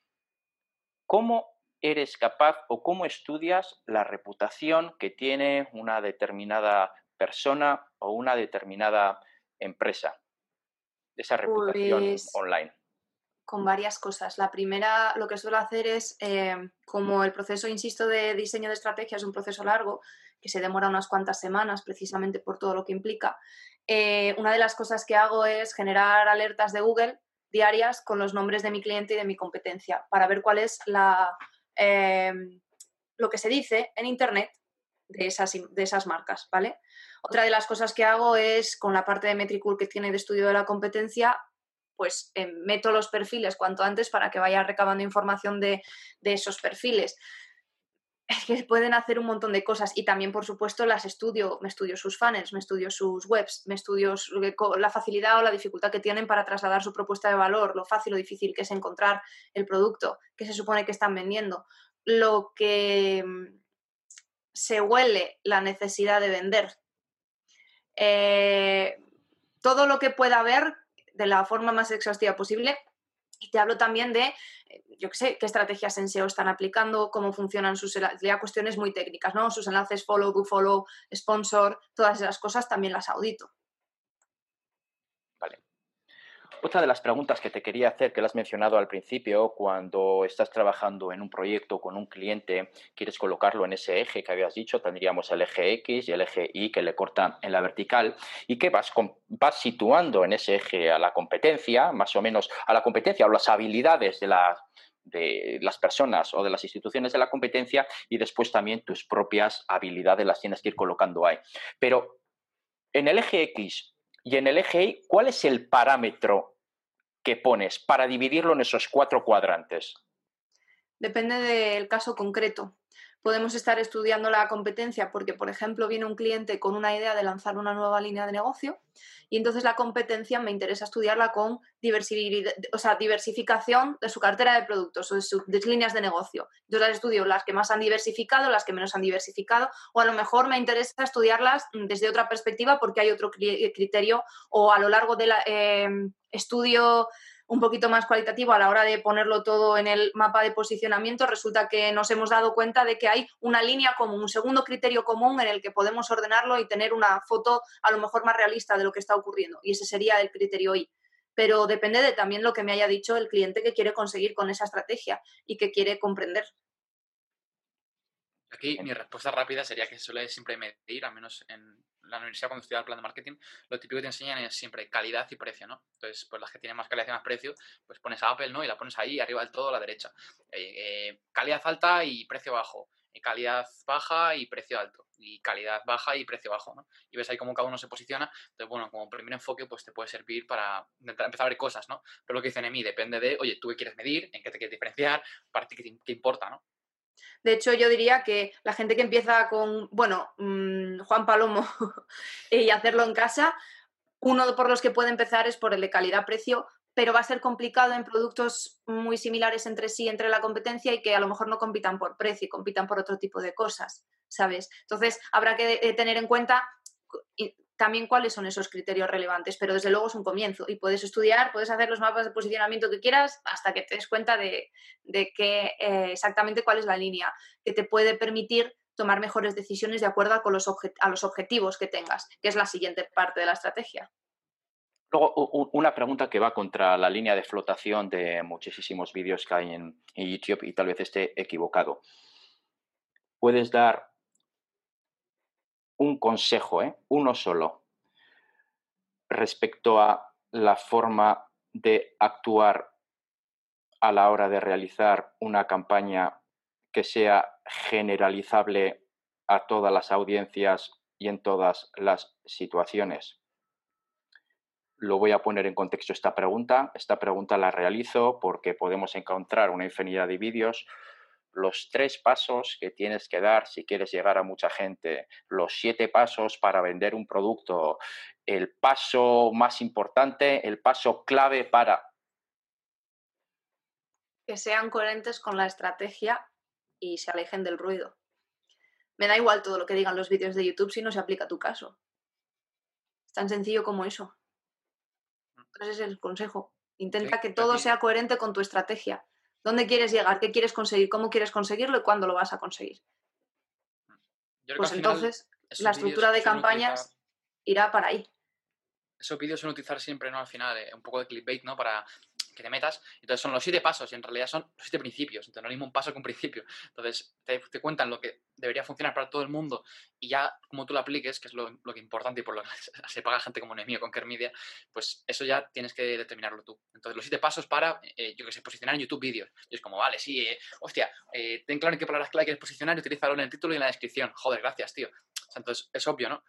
[SPEAKER 2] ¿Cómo eres capaz o cómo estudias la reputación que tiene una determinada persona o una determinada empresa, esa reputación pues online?
[SPEAKER 3] Con varias cosas. La primera, lo que suelo hacer es, eh, como el proceso, insisto, de diseño de estrategia es un proceso largo, que se demora unas cuantas semanas precisamente por todo lo que implica, eh, una de las cosas que hago es generar alertas de Google diarias con los nombres de mi cliente y de mi competencia para ver cuál es la, eh, lo que se dice en Internet de esas, de esas marcas, ¿vale? Otra de las cosas que hago es, con la parte de Metricool que tiene de estudio de la competencia, pues eh, meto los perfiles cuanto antes para que vaya recabando información de, esos perfiles. Es que pueden hacer un montón de cosas y también, por supuesto, las estudio, me estudio sus funnels, me estudio sus webs, me estudio la facilidad o la dificultad que tienen para trasladar su propuesta de valor, lo fácil o difícil que es encontrar el producto que se supone que están vendiendo, lo que mm, se huele la necesidad de vender. Eh, todo lo que pueda haber de la forma más exhaustiva posible. Y te hablo también de, eh, yo qué sé, qué estrategias en SEO están aplicando, cómo funcionan sus ya cuestiones muy técnicas, ¿no? Sus enlaces follow, follow, sponsor, todas esas cosas también las audito.
[SPEAKER 2] Otra de las preguntas que te quería hacer, que lo has mencionado al principio, cuando estás trabajando en un proyecto con un cliente, quieres colocarlo en ese eje que habías dicho, tendríamos el eje X y el eje Y que le cortan en la vertical, y que vas, situando en ese eje a la competencia, más o menos a la competencia o las habilidades de la, de las personas o de las instituciones de la competencia y después también tus propias habilidades las tienes que ir colocando ahí. Pero en el eje X y en el eje Y, ¿cuál es el parámetro que pones para dividirlo en esos cuatro cuadrantes?
[SPEAKER 3] Depende del caso concreto. Podemos estar estudiando la competencia porque, por ejemplo, viene un cliente con una idea de lanzar una nueva línea de negocio y entonces la competencia me interesa estudiarla con o sea, diversificación de su cartera de productos o de sus líneas de negocio. Yo las estudio las que más han diversificado, las que menos han diversificado o a lo mejor me interesa estudiarlas desde otra perspectiva porque hay otro criterio o a lo largo del eh, estudio un poquito más cualitativo a la hora de ponerlo todo en el mapa de posicionamiento, resulta que nos hemos dado cuenta de que hay una línea común, un segundo criterio común en el que podemos ordenarlo y tener una foto a lo mejor más realista de lo que está ocurriendo. Y ese sería el criterio I. Pero depende de también lo que me haya dicho el cliente que quiere conseguir con esa estrategia y que quiere comprender.
[SPEAKER 1] Aquí mi respuesta rápida sería que suele siempre medir, al menos en la universidad cuando estudias el plan de marketing, lo típico que te enseñan es siempre calidad y precio, ¿no? Entonces, pues las que tienen más calidad y más precio, pues pones a Apple, ¿no? Y la pones ahí, arriba del todo, a la derecha. Eh, eh, calidad alta y precio bajo. Eh, calidad baja y precio alto. Y calidad baja y precio bajo, ¿no? Y ves ahí cómo cada uno se posiciona. Entonces, bueno, como primer enfoque, pues te puede servir para empezar a ver cosas, ¿no? Pero lo que dicen en mí depende de, oye, tú qué quieres medir, en qué te quieres diferenciar, para qué importa, ¿no?
[SPEAKER 3] De hecho, yo diría que la gente que empieza con, bueno, mm, Juan Palomo y hacerlo en casa, uno por los que puede empezar es por el de calidad-precio, pero va a ser complicado en productos muy similares entre sí, entre la competencia y que a lo mejor no compitan por precio, compitan por otro tipo de cosas, ¿sabes? Entonces, habrá que eh, tener en cuenta también cuáles son esos criterios relevantes, pero desde luego es un comienzo y puedes estudiar, puedes hacer los mapas de posicionamiento que quieras hasta que te des cuenta de, de que, eh, exactamente cuál es la línea que te puede permitir tomar mejores decisiones de acuerdo con los a los objetivos que tengas, que es la siguiente parte de la estrategia.
[SPEAKER 2] Luego, una pregunta que va contra la línea de flotación de muchísimos vídeos que hay en YouTube y tal vez esté equivocado. ¿Puedes dar un consejo, ¿eh? uno solo, respecto a la forma de actuar a la hora de realizar una campaña que sea generalizable a todas las audiencias y en todas las situaciones. Lo voy a poner en contexto esta pregunta. Esta pregunta la realizo porque podemos encontrar una infinidad de vídeos los tres pasos que tienes que dar si quieres llegar a mucha gente, los siete pasos para vender un producto, el paso más importante, el paso clave para...
[SPEAKER 3] Que sean coherentes con la estrategia y se alejen del ruido. Me da igual todo lo que digan los vídeos de YouTube si no se aplica a tu caso. Es tan sencillo como eso. Ese es el consejo. Intenta que todo sea coherente con tu estrategia. ¿Dónde quieres llegar? ¿Qué quieres conseguir? ¿Cómo quieres conseguirlo y cuándo lo vas a conseguir? Pues entonces la estructura de campañas irá para ahí.
[SPEAKER 1] Esos vídeos son utilizar siempre, ¿no? Al final, eh, un poco de clickbait, ¿no? Para que te metas. Entonces son los siete pasos y en realidad son los siete principios. Entonces no hay un paso que un principio. Entonces te, cuentan lo que debería funcionar para todo el mundo y ya como tú lo apliques, que es lo, que importante y por lo que se paga gente como enemigo con Kermedia, pues eso ya tienes que determinarlo tú. Entonces los siete pasos para, eh, yo que sé, posicionar en YouTube vídeos. Y es como, vale, sí, eh, hostia, eh, ten claro en qué palabras clave quieres posicionar y utilízalo en el título y en la descripción. Joder, gracias, tío. entonces es obvio, ¿no?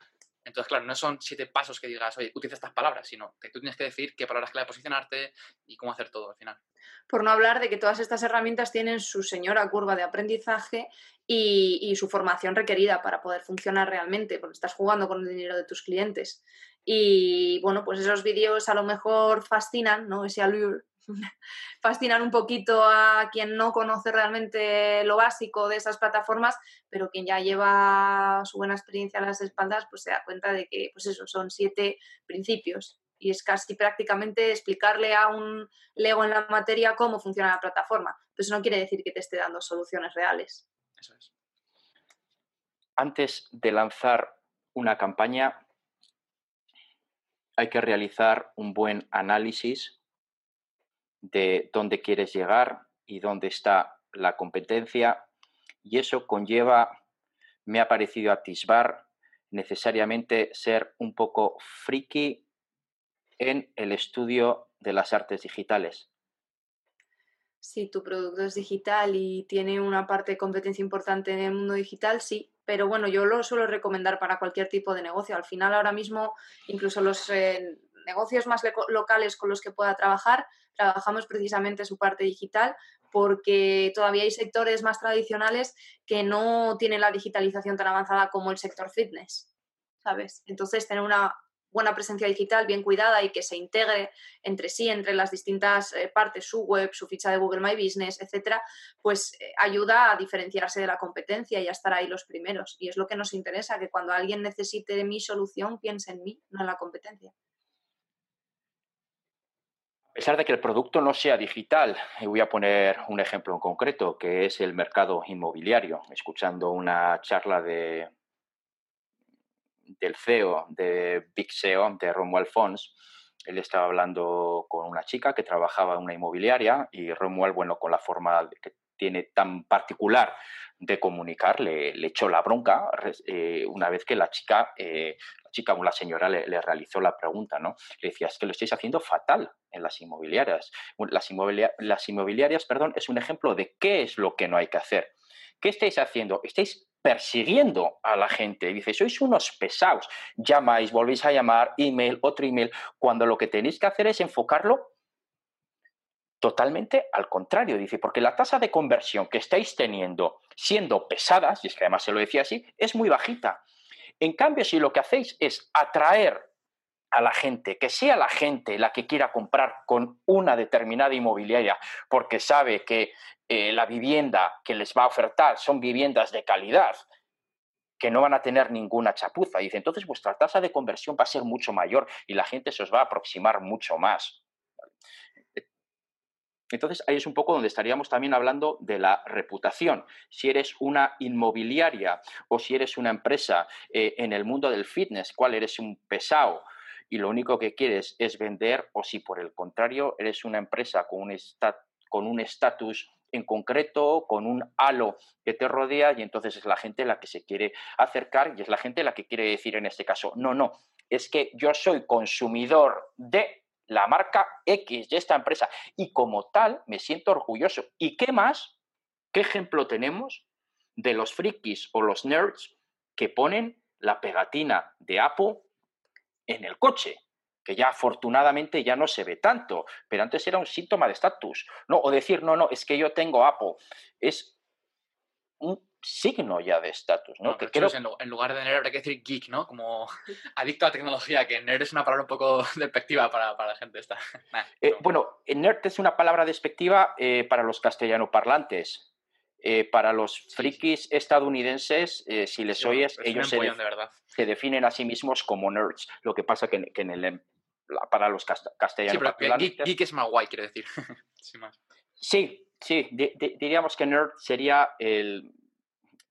[SPEAKER 1] Entonces, claro, no son siete pasos que digas, oye, utiliza estas palabras, sino que tú tienes que decir qué palabras clave posicionarte y cómo hacer todo al final.
[SPEAKER 3] Por no hablar de que todas estas herramientas tienen su señora curva de aprendizaje y, su formación requerida para poder funcionar realmente, porque estás jugando con el dinero de tus clientes. Y bueno, pues esos vídeos a lo mejor fascinan, ¿no? Ese allure fascinan un poquito a quien no conoce realmente lo básico de esas plataformas, pero quien ya lleva su buena experiencia a las espaldas, pues se da cuenta de que, pues son siete principios y es casi prácticamente explicarle a un lego en la materia cómo funciona la plataforma. Pero eso no quiere decir que te esté dando soluciones reales. Eso es.
[SPEAKER 2] Antes de lanzar una campaña, hay que realizar un buen análisis de dónde quieres llegar y dónde está la competencia. Y eso conlleva, me ha parecido atisbar, necesariamente ser un poco friki en el estudio de las artes digitales.
[SPEAKER 3] Si tu producto es digital y tiene una parte de competencia importante en el mundo digital, sí, pero bueno, yo lo suelo recomendar para cualquier tipo de negocio. Al final, ahora mismo, incluso los eh, negocios más locales con los que pueda trabajar, trabajamos precisamente su parte digital porque todavía hay sectores más tradicionales que no tienen la digitalización tan avanzada como el sector fitness, ¿sabes? Entonces, tener una buena presencia digital bien cuidada y que se integre entre sí, entre las distintas eh, partes, su web, su ficha de Google My Business, etcétera, pues eh, ayuda a diferenciarse de la competencia y a estar ahí los primeros. Y es lo que nos interesa, que cuando alguien necesite mi solución, piense en mí, no en la competencia.
[SPEAKER 2] A pesar de que el producto no sea digital, voy a poner un ejemplo en concreto, que es el mercado inmobiliario. Escuchando una charla de del CEO, de Big SEO, de Romuald Fons, él estaba hablando con una chica que trabajaba en una inmobiliaria y Romuald, bueno, con la forma que tiene tan particular de comunicar, le, echó la bronca eh, una vez que la chica, eh, chica o señora le, realizó la pregunta, ¿no? Le decía, es que lo estáis haciendo fatal en las inmobiliarias. Las, las inmobiliarias, perdón, es un ejemplo de qué es lo que no hay que hacer. ¿Qué estáis haciendo? Estáis persiguiendo a la gente. Dice, sois unos pesados. Llamáis, volvéis a llamar, email, otro email, cuando lo que tenéis que hacer es enfocarlo totalmente al contrario. Dice, porque la tasa de conversión que estáis teniendo siendo pesadas, y es que además se lo decía así, es muy bajita. En cambio, si lo que hacéis es atraer a la gente, que sea la gente la que quiera comprar con una determinada inmobiliaria porque sabe que eh, la vivienda que les va a ofertar son viviendas de calidad, que no van a tener ninguna chapuza. Dice, entonces vuestra tasa de conversión va a ser mucho mayor y la gente se os va a aproximar mucho más. Entonces ahí es un poco donde estaríamos también hablando de la reputación. Si eres una inmobiliaria o si eres una empresa eh, en el mundo del fitness, cuál eres un pesado y lo único que quieres es vender o si por el contrario eres una empresa con un con un estatus en concreto, con un halo que te rodea y entonces es la gente la que se quiere acercar y es la gente la que quiere decir en este caso, no, no, es que yo soy consumidor de la marca X de esta empresa y como tal me siento orgulloso. ¿Y qué más? ¿Qué ejemplo tenemos de los frikis o los nerds que ponen la pegatina de Apple en el coche? que ya afortunadamente ya no se ve tanto, pero antes era un síntoma de estatus, ¿no? O decir, no, no, es que yo tengo Apple, es un signo ya de estatus, ¿no?
[SPEAKER 1] que en, lugar de nerd habría que decir geek, ¿no? Como adicto a la tecnología, que nerd es una palabra un poco despectiva para, la gente esta.
[SPEAKER 2] Eh, bueno, nerd es una palabra despectiva eh, para los castellano parlantes. Eh, para los frikis estadounidenses, si les oyes, ellos se, se, definen a sí mismos como nerds. Lo que pasa que, que en el para los castellanos.
[SPEAKER 1] Sí, pero geek, es más guay, quiere decir.
[SPEAKER 2] sí, sí, diríamos que nerd sería el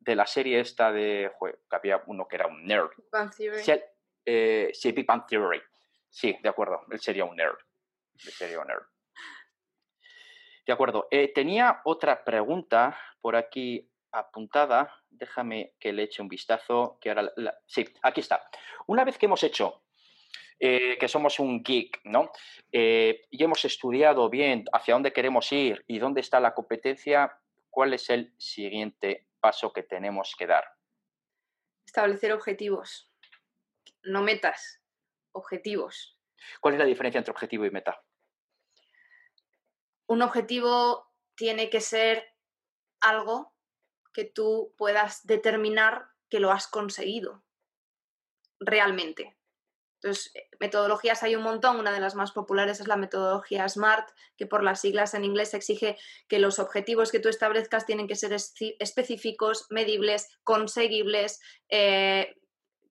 [SPEAKER 2] de la serie esta de, que había uno que era un nerd. Eh, sí, Big Bang Theory. Sí, de acuerdo, él sería un nerd. sería un nerd. De acuerdo. Eh, tenía otra pregunta por aquí apuntada. Déjame que le eche un vistazo. Que ahora Sí, aquí está. Una vez que hemos hecho eh, que somos un geek, ¿no? Eh, y hemos estudiado bien hacia dónde queremos ir y dónde está la competencia, ¿cuál es el siguiente paso que tenemos que dar?
[SPEAKER 3] Establecer objetivos, no metas, objetivos.
[SPEAKER 2] ¿Cuál es la diferencia entre objetivo y meta?
[SPEAKER 3] Un objetivo tiene que ser algo que tú puedas determinar que lo has conseguido realmente. Entonces, eh, metodologías hay un montón. Una de las más populares es la metodología SMART, que por las siglas en inglés exige que los objetivos que tú establezcas tienen que ser específicos, medibles, conseguibles, eh,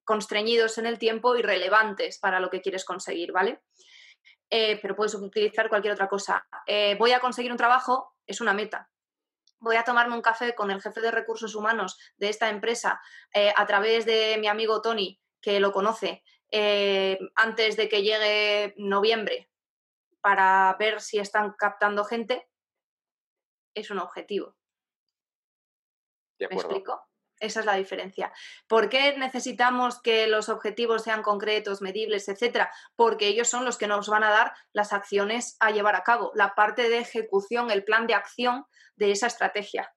[SPEAKER 3] constreñidos en el tiempo y relevantes para lo que quieres conseguir, ¿vale? Eh, pero puedes utilizar cualquier otra cosa. voy a conseguir un trabajo, es una meta. Voy a tomarme un café con el jefe de recursos humanos de esta empresa a través de mi amigo Tony, que lo conoce, eh, antes de que llegue noviembre para ver si están captando gente, es un objetivo. ¿Me explico? Esa es la diferencia. ¿Por qué necesitamos que los objetivos sean concretos, medibles, etcétera? Porque ellos son los que nos van a dar las acciones a llevar a cabo, la parte de ejecución, el plan de acción de esa estrategia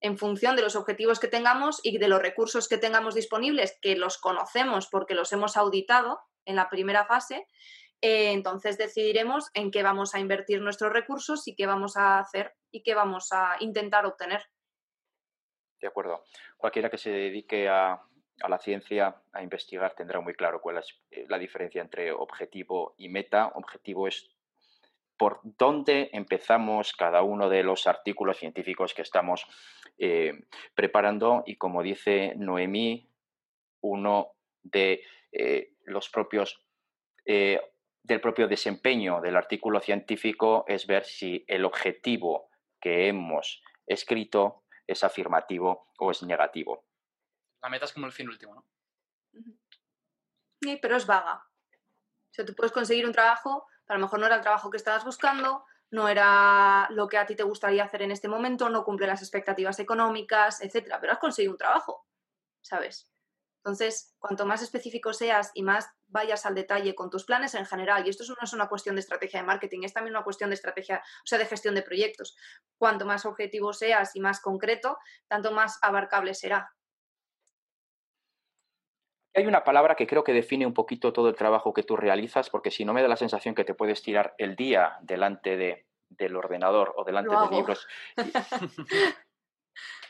[SPEAKER 3] en función de los objetivos que tengamos y de los recursos que tengamos disponibles, que los conocemos porque los hemos auditado en la primera fase, eh, entonces decidiremos en qué vamos a invertir nuestros recursos y qué vamos a hacer y qué vamos a intentar obtener.
[SPEAKER 2] De acuerdo. Cualquiera que se dedique a, la ciencia, a investigar, tendrá muy claro cuál es eh, la diferencia entre objetivo y meta. Objetivo es por dónde empezamos cada uno de los artículos científicos que estamos eh, preparando y como dice Noemí, uno de los propios del propio desempeño del artículo científico es ver si el objetivo que hemos escrito es afirmativo o es negativo.
[SPEAKER 1] La meta es como el fin último, ¿no?
[SPEAKER 3] Sí, pero es vaga. O sea, tú puedes conseguir un trabajo, a lo mejor no era el trabajo que estabas buscando, no era lo que a ti te gustaría hacer en este momento, no cumple las expectativas económicas, etcétera, pero has conseguido un trabajo, ¿sabes? Entonces, cuanto más específico seas y más vayas al detalle con tus planes en general, y esto no es una cuestión de estrategia de marketing, es también una cuestión de estrategia, o sea, de gestión de proyectos. Cuanto más objetivo seas y más concreto, tanto más abarcable será.
[SPEAKER 2] Hay una palabra que creo que define un poquito todo el trabajo que tú realizas, porque si no me da la sensación que te puedes tirar el día delante de, del ordenador o delante de libros.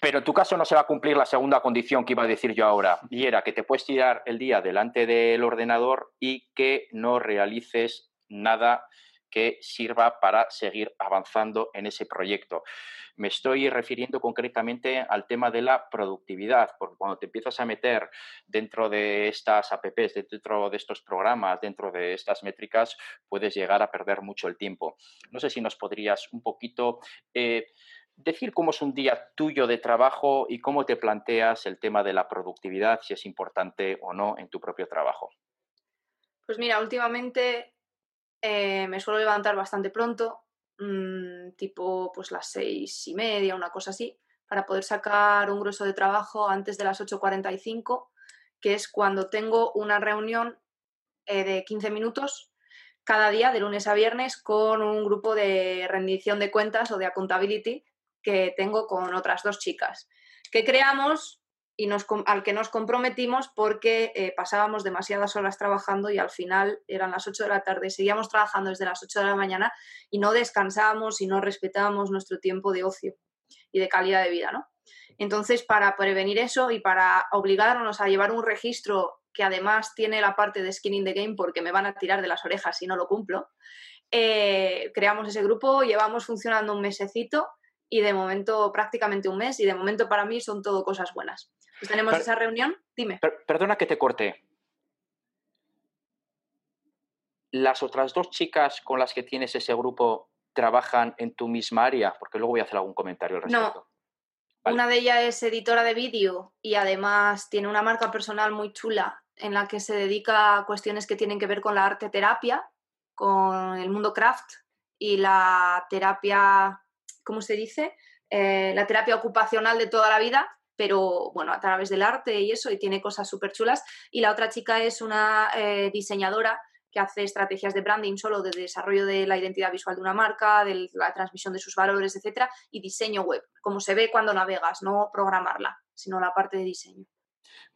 [SPEAKER 2] Pero en tu caso no se va a cumplir la segunda condición que iba a decir yo ahora, y era que te puedes tirar el día delante del ordenador y que no realices nada que sirva para seguir avanzando en ese proyecto. Me estoy refiriendo concretamente al tema de la productividad, porque cuando te empiezas a meter dentro de estas apps, dentro de estos programas, dentro de estas métricas, puedes llegar a perder mucho el tiempo. No sé si nos podrías un poquito eh, decir cómo es un día tuyo de trabajo y cómo te planteas el tema de la productividad, si es importante o no en tu propio trabajo.
[SPEAKER 3] Pues mira, últimamente eh, me suelo levantar bastante pronto, mm, tipo pues las seis y media, una cosa así, para poder sacar un grueso de trabajo antes de las 8.45, que es cuando tengo una reunión eh, de 15 minutos cada día, de lunes a viernes, con un grupo de rendición de cuentas o de accountability que tengo con otras dos chicas, que creamos y al que nos comprometimos porque eh, pasábamos demasiadas horas trabajando y al final eran las 8 de la tarde, seguíamos trabajando desde las 8 de la mañana y no descansábamos y no respetábamos nuestro tiempo de ocio y de calidad de vida, ¿no? Entonces, para prevenir eso y para obligarnos a llevar un registro que además tiene la parte de skin in the game porque me van a tirar de las orejas si no lo cumplo, eh, creamos ese grupo, llevamos funcionando un mesecito y de momento prácticamente un mes y de momento para mí son todo cosas buenas. Pues tenemos esa reunión, dime.
[SPEAKER 2] perdona que te corte. ¿Las otras dos chicas con las que tienes ese grupo trabajan en tu misma área? Porque luego voy a hacer algún comentario al respecto.
[SPEAKER 3] No. Una de ellas es editora de vídeo y además tiene una marca personal muy chula en la que se dedica a cuestiones que tienen que ver con la arte terapia, con el mundo craft y la terapia ¿cómo se dice? Eh, la terapia ocupacional de toda la vida, pero bueno, a través del arte y eso, y tiene cosas súper chulas. Y la otra chica es una eh, diseñadora que hace estrategias de branding solo de desarrollo de la identidad visual de una marca, de la transmisión de sus valores, etcétera, y diseño web, como se ve cuando navegas, no programarla, sino la parte de diseño.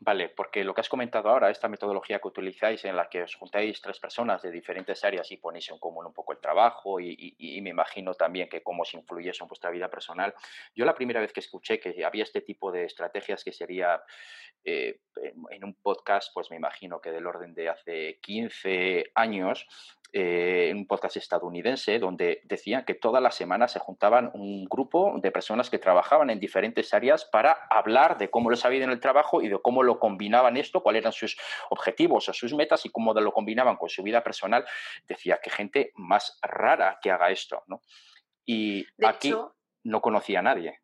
[SPEAKER 2] Vale, porque lo que has comentado ahora, esta metodología que utilizáis en la que os juntáis tres personas de diferentes áreas y ponéis en común un poco el trabajo y, me imagino también que cómo os influye eso en vuestra vida personal. Yo la primera vez que escuché que había este tipo de estrategias que sería eh, en un podcast, pues me imagino que del orden de hace 15 años, eh, en un podcast estadounidense donde decían que todas las semanas se juntaban un grupo de personas que trabajaban en diferentes áreas para hablar de cómo les había ido en el trabajo y de cómo lo combinaban esto, cuáles eran sus objetivos o sus metas y cómo lo combinaban con su vida personal. Decía que gente más rara que haga esto, ¿no? Y aquí no conocía a nadie.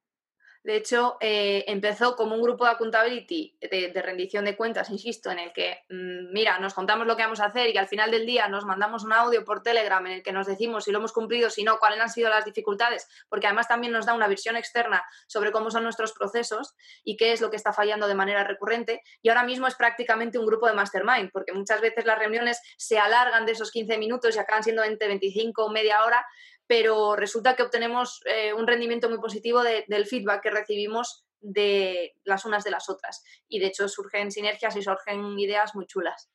[SPEAKER 3] De hecho, eh, empezó como un grupo de accountability, de, rendición de cuentas, insisto, en el que, mm, mira, nos contamos lo que vamos a hacer y al final del día nos mandamos un audio por Telegram en el que nos decimos si lo hemos cumplido, si no, cuáles han sido las dificultades, porque además también nos da una visión externa sobre cómo son nuestros procesos y qué es lo que está fallando de manera recurrente. Y ahora mismo es prácticamente un grupo de mastermind, porque muchas veces las reuniones se alargan de esos 15 minutos y acaban siendo entre 25 o media hora, pero resulta que obtenemos eh, un rendimiento muy positivo del feedback que recibimos de las unas de las otras. Y de hecho surgen sinergias y surgen ideas muy chulas.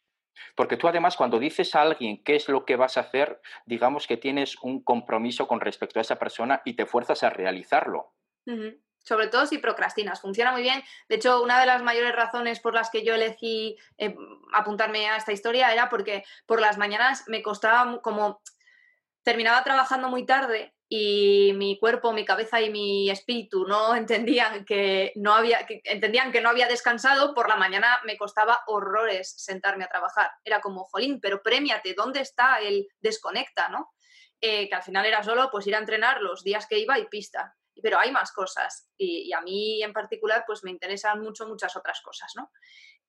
[SPEAKER 2] Porque tú además cuando dices a alguien qué es lo que vas a hacer, digamos que tienes un compromiso con respecto a esa persona y te fuerzas a realizarlo.
[SPEAKER 3] Sobre todo si procrastinas, funciona muy bien. De hecho, una de las mayores razones por las que yo elegí eh, apuntarme a esta historia era porque por las mañanas me costaba como terminaba trabajando muy tarde y mi cuerpo, mi cabeza y mi espíritu no entendían que no había, entendían que no había descansado, por la mañana me costaba horrores sentarme a trabajar. Era como, jolín, pero premiate, ¿dónde está el desconecta, no? Eh, que al final era solo pues ir a entrenar los días que iba y pista. Pero hay más cosas y, y a mí en particular pues me interesan mucho muchas otras cosas, ¿no?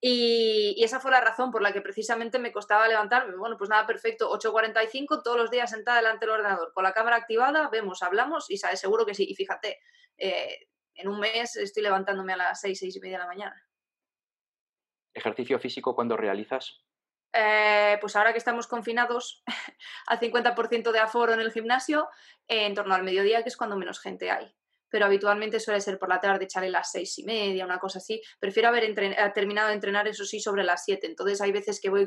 [SPEAKER 3] Y, esa fue la razón por la que precisamente me costaba levantarme. Bueno, pues nada, perfecto, 8.45, todos los días sentada delante del ordenador, con la cámara activada, vemos, hablamos y sabes, seguro que sí. Y fíjate, eh, en un mes estoy levantándome a las 6, 6 y media de la mañana.
[SPEAKER 2] ¿Ejercicio físico cuando realizas?
[SPEAKER 3] Eh, pues ahora que estamos confinados al 50% de aforo en el gimnasio, en torno al mediodía, que es cuando menos gente hay pero habitualmente suele ser por la tarde, echarle las seis y media, una cosa así. Prefiero haber eh, terminado de entrenar, eso sí, sobre las siete. Entonces hay veces que voy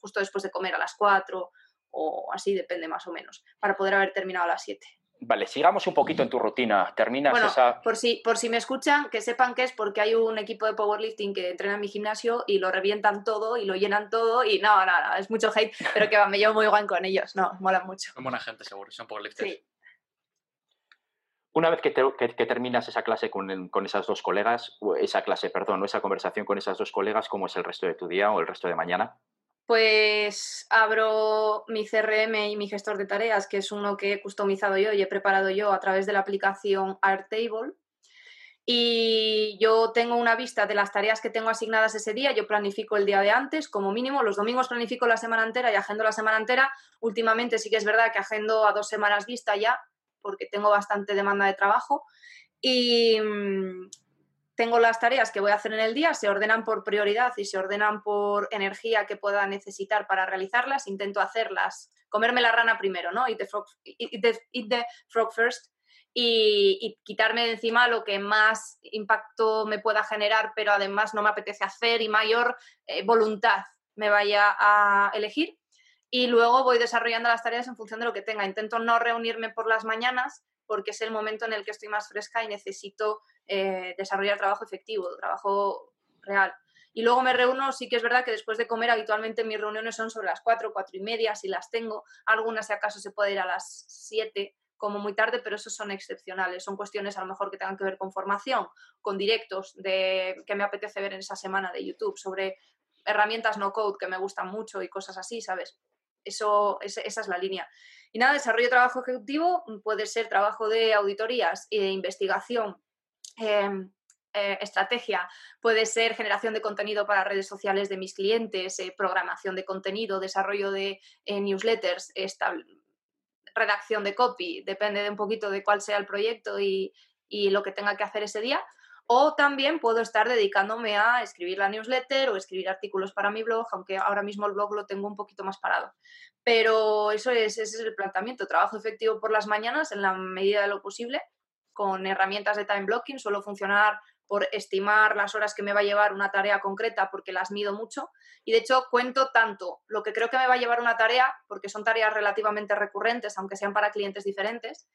[SPEAKER 3] justo después de comer a las cuatro o así, depende más o menos, para poder haber terminado a las siete.
[SPEAKER 2] Vale, sigamos un poquito en tu rutina. Terminas
[SPEAKER 3] bueno,
[SPEAKER 2] esa.
[SPEAKER 3] Por si, por si me escuchan, que sepan que es porque hay un equipo de powerlifting que entrena en mi gimnasio y lo revientan todo y lo llenan todo y no, no, no, es mucho hate, pero que me llevo muy guay con ellos, no, mola mucho.
[SPEAKER 1] Son buena gente, seguro, son powerlifters. Sí.
[SPEAKER 2] Una vez que, terminas esa clase con, esas dos colegas, esa clase, perdón, esa conversación con esas dos colegas, ¿cómo es el resto de tu día o el resto de mañana?
[SPEAKER 3] Pues abro mi CRM y mi gestor de tareas, que es uno que he customizado yo y he preparado yo a través de la aplicación Airtable. Y yo tengo una vista de las tareas que tengo asignadas ese día, yo planifico el día de antes, como mínimo, los domingos planifico la semana entera y agendo la semana entera. Últimamente sí que es verdad que agendo a dos semanas vista ya, porque tengo bastante demanda de trabajo y mm, tengo las tareas que voy a hacer en el día, se ordenan por prioridad y se ordenan por energía que pueda necesitar para realizarlas. Intento hacerlas, comerme la rana primero, ¿no? Eat the frog, first. Y, quitarme de encima lo que más impacto me pueda generar, pero además no me apetece hacer y mayor eh, voluntad me vaya a elegir y luego voy desarrollando las tareas en función de lo que tenga. Intento no reunirme por las mañanas porque es el momento en el que estoy más fresca y necesito eh, desarrollar trabajo efectivo, trabajo real. Y luego me reúno, sí que es verdad que después de comer habitualmente mis reuniones son sobre las 4, 4 y media, si las tengo. Algunas si acaso se puede ir a las 7 como muy tarde, pero esos son excepcionales. Son cuestiones a lo mejor que tengan que ver con formación, con directos de que me apetece ver en esa semana de YouTube, sobre herramientas no code que me gustan mucho y cosas así, ¿sabes? Eso, esa es la línea. Y nada, desarrollo de trabajo ejecutivo puede ser trabajo de auditorías y de investigación, em, eh, estrategia, puede ser generación de contenido para redes sociales de mis clientes, eh, programación de contenido, desarrollo de eh, newsletters, redacción de copy, depende de un poquito de cuál sea el proyecto y lo que tenga que hacer ese día o también puedo estar dedicándome a escribir la newsletter o escribir artículos para mi blog, aunque ahora mismo el blog lo tengo un poquito más parado. Pero eso es, ese es el planteamiento. Trabajo efectivo por las mañanas en la medida de lo posible con herramientas de time blocking. Suelo funcionar por estimar las horas que me va a llevar una tarea concreta porque las mido mucho. Y de hecho cuento tanto lo que creo que me va a llevar una tarea, porque son tareas relativamente recurrentes, aunque sean para clientes diferentes,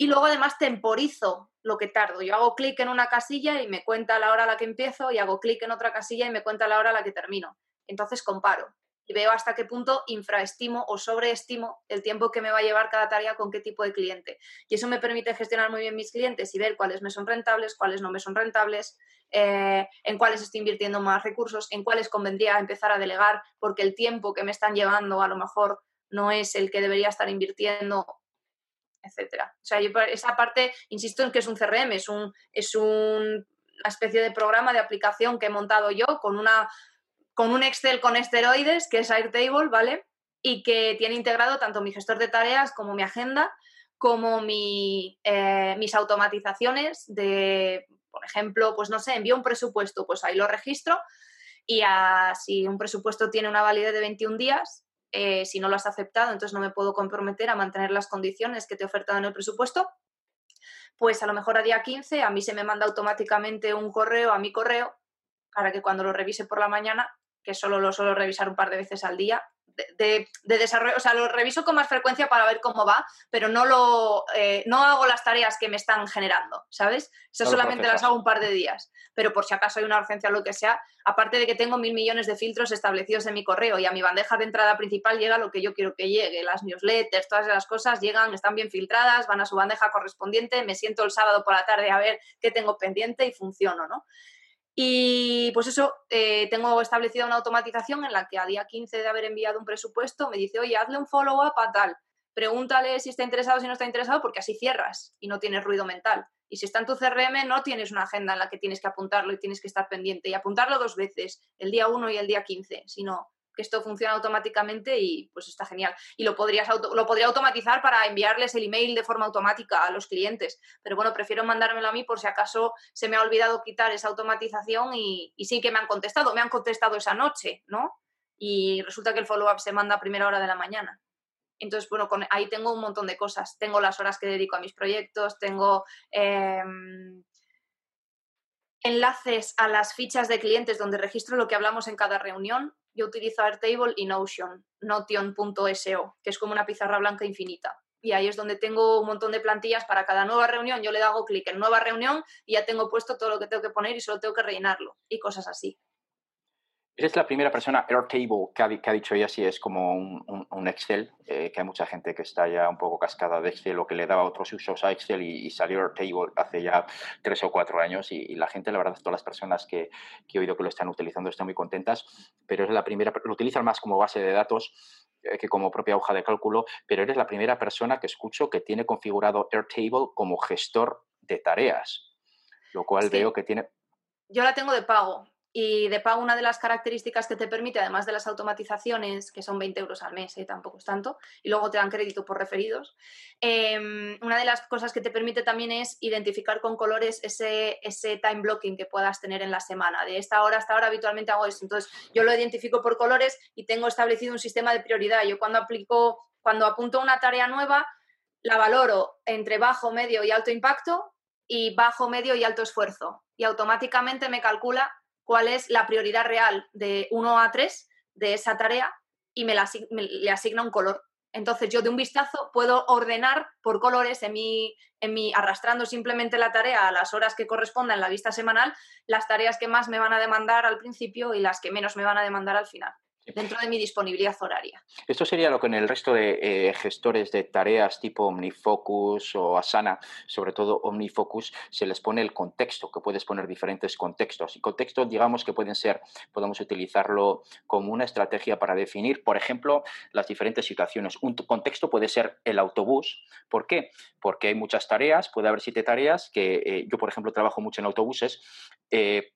[SPEAKER 3] y luego además temporizo lo que tardo. Yo hago clic en una casilla y me cuenta la hora a la que empiezo y hago clic en otra casilla y me cuenta la hora a la que termino. Entonces comparo y veo hasta qué punto infraestimo o sobreestimo el tiempo que me va a llevar cada tarea con qué tipo de cliente. Y eso me permite gestionar muy bien mis clientes y ver cuáles me son rentables, cuáles no me son rentables, eh, en cuáles estoy invirtiendo más recursos, en cuáles convendría empezar a delegar porque el tiempo que me están llevando a lo mejor no es el que debería estar invirtiendo etcétera. O sea, yo esa parte, insisto en que es un CRM, es, un, es una especie de programa de aplicación que he montado yo con, una, con un Excel con esteroides, que es Airtable, ¿vale? Y que tiene integrado tanto mi gestor de tareas como mi agenda, como mi, eh, mis automatizaciones de, por ejemplo, pues no sé, envío un presupuesto, pues ahí lo registro y si un presupuesto tiene una validez de 21 días, eh, si no lo has aceptado, entonces no me puedo comprometer a mantener las condiciones que te he ofertado en el presupuesto, pues a lo mejor a día 15 a mí se me manda automáticamente un correo a mi correo para que cuando lo revise por la mañana que solo lo suelo revisar un par de veces al día, de, desarrollo, o sea, lo reviso con más frecuencia para ver cómo va, pero no lo eh, no hago las tareas que me están generando, ¿sabes? Eso solamente las hago un par de días. Pero por si acaso hay una urgencia o lo que sea, aparte de que tengo mil millones de filtros establecidos en mi correo y a mi bandeja de entrada principal llega lo que yo quiero que llegue, las newsletters, todas esas cosas llegan, están bien filtradas, van a su bandeja correspondiente, me siento el sábado por la tarde a ver qué tengo pendiente y funciono, ¿no? Y pues eso, eh, tengo establecida una automatización en la que a día 15 de haber enviado un presupuesto me dice, oye, hazle un follow-up a tal, pregúntale si está interesado, si no está interesado, porque así cierras y no tienes ruido mental. Y si está en tu CRM, no tienes una agenda en la que tienes que apuntarlo y tienes que estar pendiente. Y apuntarlo dos veces, el día 1 y el día 15, sino esto funciona automáticamente y pues está genial. Y lo, podrías lo podría automatizar para enviarles el email de forma automática a los clientes. Pero bueno, prefiero mandármelo a mí por si acaso se me ha olvidado quitar esa automatización y, sí que me han contestado. Me han contestado esa noche, ¿no? Y resulta que el follow-up se manda a primera hora de la mañana. Entonces, bueno, ahí tengo un montón de cosas. Tengo las horas que dedico a mis proyectos, tengo em, enlaces a las fichas de clientes donde registro lo que hablamos en cada reunión yo utilizo Airtable y Notion, notion.so, que es como una pizarra blanca infinita. Y ahí es donde tengo un montón de plantillas para cada nueva reunión. Yo le hago clic en nueva reunión y ya tengo puesto todo lo que tengo que poner y solo tengo que rellenarlo y cosas así.
[SPEAKER 2] Eres la primera persona, Airtable, que ha, dicho ella si es como un, Excel, eh, que hay mucha gente que está ya un poco cascada de Excel o que le daba otros usos a Excel y, salió Airtable hace ya tres o cuatro años y, la gente, la verdad, todas las personas que, que, he oído que lo están utilizando están muy contentas, pero es la primera, lo utilizan más como base de datos eh, que como propia hoja de cálculo, pero eres la primera persona que escucho que tiene configurado Airtable como gestor de tareas, lo cual veo que tiene...
[SPEAKER 3] Yo la tengo de pago, y de pago, una de las características que te permite, además de las automatizaciones, que son 20 euros al mes, ¿eh? tampoco es tanto, y luego te dan crédito por referidos, em, una de las cosas que te permite también es identificar con colores ese, ese time blocking que puedas tener en la semana. De esta hora hasta ahora habitualmente hago esto. Entonces, yo lo identifico por colores y tengo establecido un sistema de prioridad. Yo cuando aplico, cuando apunto una tarea nueva, la valoro entre bajo, medio y alto impacto y bajo, medio y alto esfuerzo. Y automáticamente me calcula cuál es la prioridad real de 1 a 3 de esa tarea y me, le asigna un color. Entonces yo de un vistazo puedo ordenar por colores en mi, en mi, arrastrando simplemente la tarea a las horas que correspondan en la vista semanal, las tareas que más me van a demandar al principio y las que menos me van a demandar al final dentro de mi disponibilidad horaria.
[SPEAKER 2] Esto sería lo que en el resto de eh, gestores de tareas tipo OmniFocus o Asana, sobre todo OmniFocus, se les pone el contexto, que puedes poner diferentes contextos. Y contextos, digamos, que pueden ser, podemos utilizarlo como una estrategia para definir, por ejemplo, las diferentes situaciones. Un contexto puede ser el autobús. ¿Por qué? Porque hay muchas tareas, puede haber siete tareas, que eh, yo, por ejemplo, trabajo mucho en autobuses. Eh,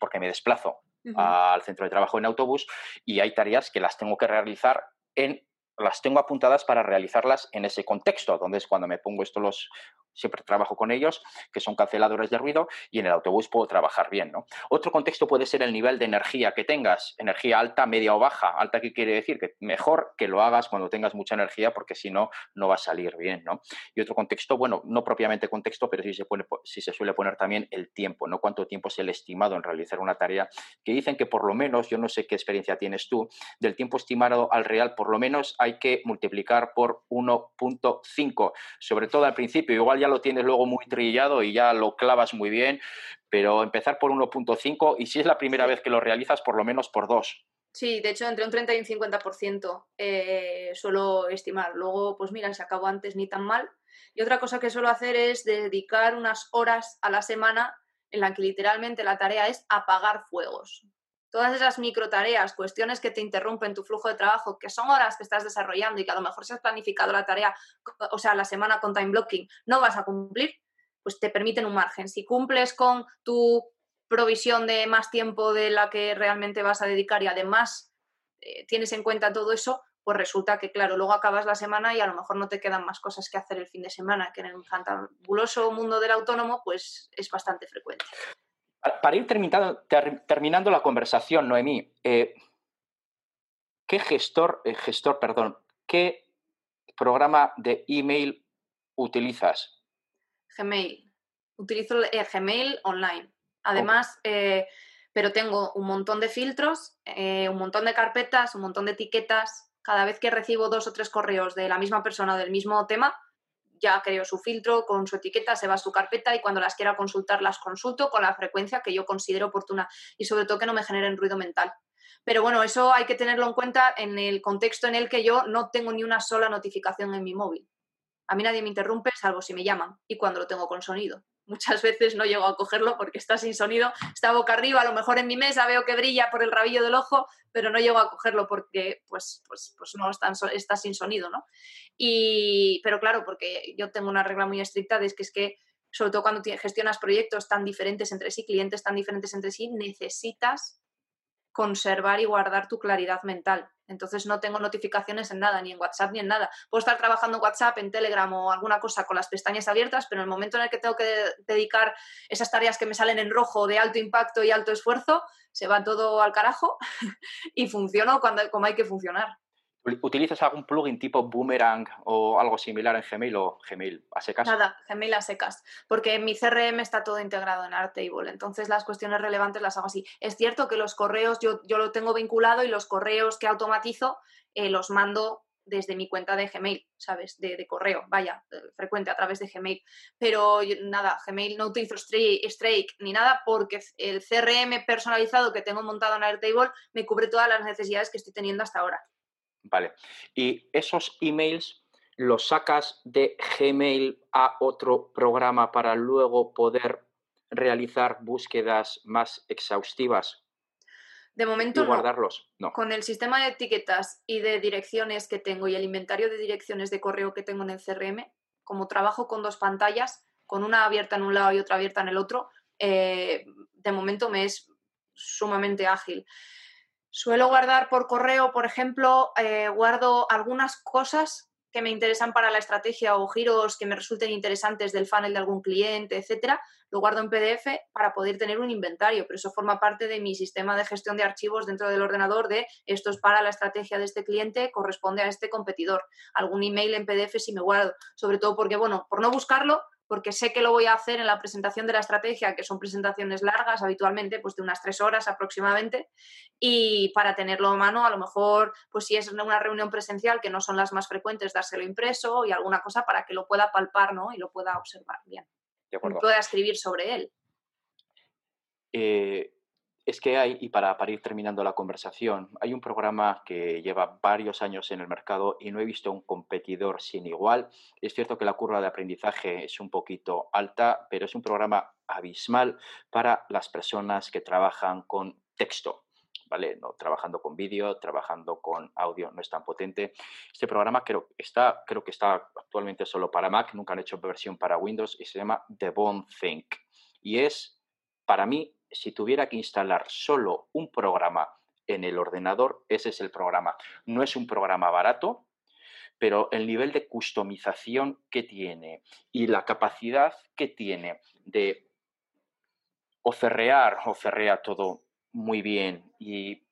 [SPEAKER 2] porque me desplazo al centro de trabajo en autobús y hay tareas que las tengo que realizar en las tengo apuntadas para realizarlas en ese contexto, donde es cuando me pongo esto los siempre trabajo con ellos, que son canceladores de ruido, y en el autobús puedo trabajar bien. ¿no? Otro contexto puede ser el nivel de energía que tengas, energía alta, media o baja. Alta, ¿qué quiere decir? Que mejor que lo hagas cuando tengas mucha energía, porque si no, no va a salir bien. ¿no? Y otro contexto, bueno, no propiamente contexto, pero sí se, pone, sí se suele poner también el tiempo, ¿no? Cuánto tiempo es el estimado en realizar una tarea, que dicen que por lo menos, yo no sé qué experiencia tienes tú, del tiempo estimado al real, por lo menos hay que multiplicar por 1.5, sobre todo al principio, igual ya lo tienes luego muy trillado y ya lo clavas muy bien, pero empezar por 1.5 y si es la primera vez que lo realizas, por lo menos por 2.
[SPEAKER 3] Sí, de hecho, entre un 30 y un 50% eh, suelo estimar. Luego, pues mira, se acabó antes ni tan mal. Y otra cosa que suelo hacer es dedicar unas horas a la semana en la que literalmente la tarea es apagar fuegos todas esas micro tareas, cuestiones que te interrumpen tu flujo de trabajo, que son horas que estás desarrollando y que a lo mejor si has planificado la tarea, o sea, la semana con time blocking, no vas a cumplir, pues te permiten un margen. Si cumples con tu provisión de más tiempo de la que realmente vas a dedicar y además eh, tienes en cuenta todo eso, pues resulta que, claro, luego acabas la semana y a lo mejor no te quedan más cosas que hacer el fin de semana, que en el fantabuloso mundo del autónomo, pues es bastante frecuente.
[SPEAKER 2] Para ir terminando, terminando la conversación, Noemí, eh, ¿qué gestor, eh, gestor, perdón, qué programa de email utilizas?
[SPEAKER 3] Gmail. Utilizo el Gmail online. Además, eh, pero tengo un montón de filtros, eh, un montón de carpetas, un montón de etiquetas. Cada vez que recibo dos o tres correos de la misma persona o del mismo tema, ya creo su filtro con su etiqueta, se va a su carpeta y cuando las quiera consultar las consulto con la frecuencia que yo considero oportuna y sobre todo que no me generen ruido mental. Pero bueno, eso hay que tenerlo en cuenta en el contexto en el que yo no tengo ni una sola notificación en mi móvil. A mí nadie me interrumpe salvo si me llaman y cuando lo tengo con sonido. Muchas veces no llego a cogerlo porque está sin sonido, está boca arriba, a lo mejor en mi mesa veo que brilla por el rabillo del ojo, pero no llego a cogerlo porque pues, pues, pues no está, está sin sonido, ¿no? Y, pero claro, porque yo tengo una regla muy estricta de que es que sobre todo cuando gestionas proyectos tan diferentes entre sí, clientes tan diferentes entre sí, necesitas conservar y guardar tu claridad mental. Entonces no tengo notificaciones en nada, ni en WhatsApp ni en nada. Puedo estar trabajando en WhatsApp, en Telegram o alguna cosa con las pestañas abiertas, pero en el momento en el que tengo que dedicar esas tareas que me salen en rojo de alto impacto y alto esfuerzo, se va todo al carajo y funciono cuando, como hay que funcionar.
[SPEAKER 2] ¿Utilizas algún plugin tipo Boomerang o algo similar en Gmail o Gmail a secas?
[SPEAKER 3] Nada, Gmail a secas, porque mi CRM está todo integrado en Airtable, entonces las cuestiones relevantes las hago así. Es cierto que los correos yo, yo lo tengo vinculado y los correos que automatizo eh, los mando desde mi cuenta de Gmail, ¿sabes? De, correo, vaya, eh, frecuente a través de Gmail. Pero nada, Gmail no utilizo Strike ni nada porque el CRM personalizado que tengo montado en Airtable me cubre todas las necesidades que estoy teniendo hasta ahora.
[SPEAKER 2] Vale. Y esos emails los sacas de Gmail a otro programa para luego poder realizar búsquedas más exhaustivas.
[SPEAKER 3] De momento
[SPEAKER 2] y guardarlos. No.
[SPEAKER 3] Con el sistema de etiquetas y de direcciones que tengo y el inventario de direcciones de correo que tengo en el CRM, como trabajo con dos pantallas, con una abierta en un lado y otra abierta en el otro, eh, de momento me es sumamente ágil. Suelo guardar por correo, por ejemplo, eh, guardo algunas cosas que me interesan para la estrategia o giros que me resulten interesantes del funnel de algún cliente, etcétera, lo guardo en PDF para poder tener un inventario, pero eso forma parte de mi sistema de gestión de archivos dentro del ordenador de esto es para la estrategia de este cliente, corresponde a este competidor. Algún email en PDF si me guardo, sobre todo porque, bueno, por no buscarlo, porque sé que lo voy a hacer en la presentación de la estrategia, que son presentaciones largas habitualmente, pues de unas tres horas aproximadamente, y para tenerlo a mano, a lo mejor, pues si es una reunión presencial, que no son las más frecuentes, dárselo impreso y alguna cosa para que lo pueda palpar, ¿no? Y lo pueda observar bien. Y pueda escribir sobre él.
[SPEAKER 2] Eh, es que hay, y para, ir terminando la conversación, hay un programa que lleva varios años en el mercado y no he visto un competidor sin igual. Es cierto que la curva de aprendizaje es un poquito alta, pero es un programa abismal para las personas que trabajan con texto. ¿Vale? No, trabajando con vídeo, trabajando con audio, no es tan potente. Este programa creo, está, creo que está actualmente solo para Mac, nunca han hecho versión para Windows y se llama The Bone Think. Y es, para mí, si tuviera que instalar solo un programa en el ordenador, ese es el programa. No es un programa barato, pero el nivel de customización que tiene y la capacidad que tiene de oferrear, oferrea todo muy bien y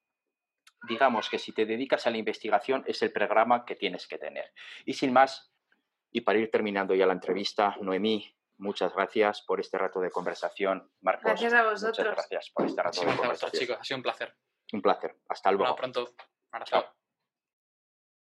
[SPEAKER 2] digamos que si te dedicas a la investigación es el programa que tienes que tener. Y sin más, y para ir terminando ya la entrevista, Noemí, Muchas gracias por este rato de conversación, Marcos.
[SPEAKER 3] Gracias a vosotros.
[SPEAKER 2] Muchas gracias por este rato de conversación.
[SPEAKER 1] chicos, ha sido un placer.
[SPEAKER 2] Un placer. Hasta luego.
[SPEAKER 1] Hasta pronto. Chao.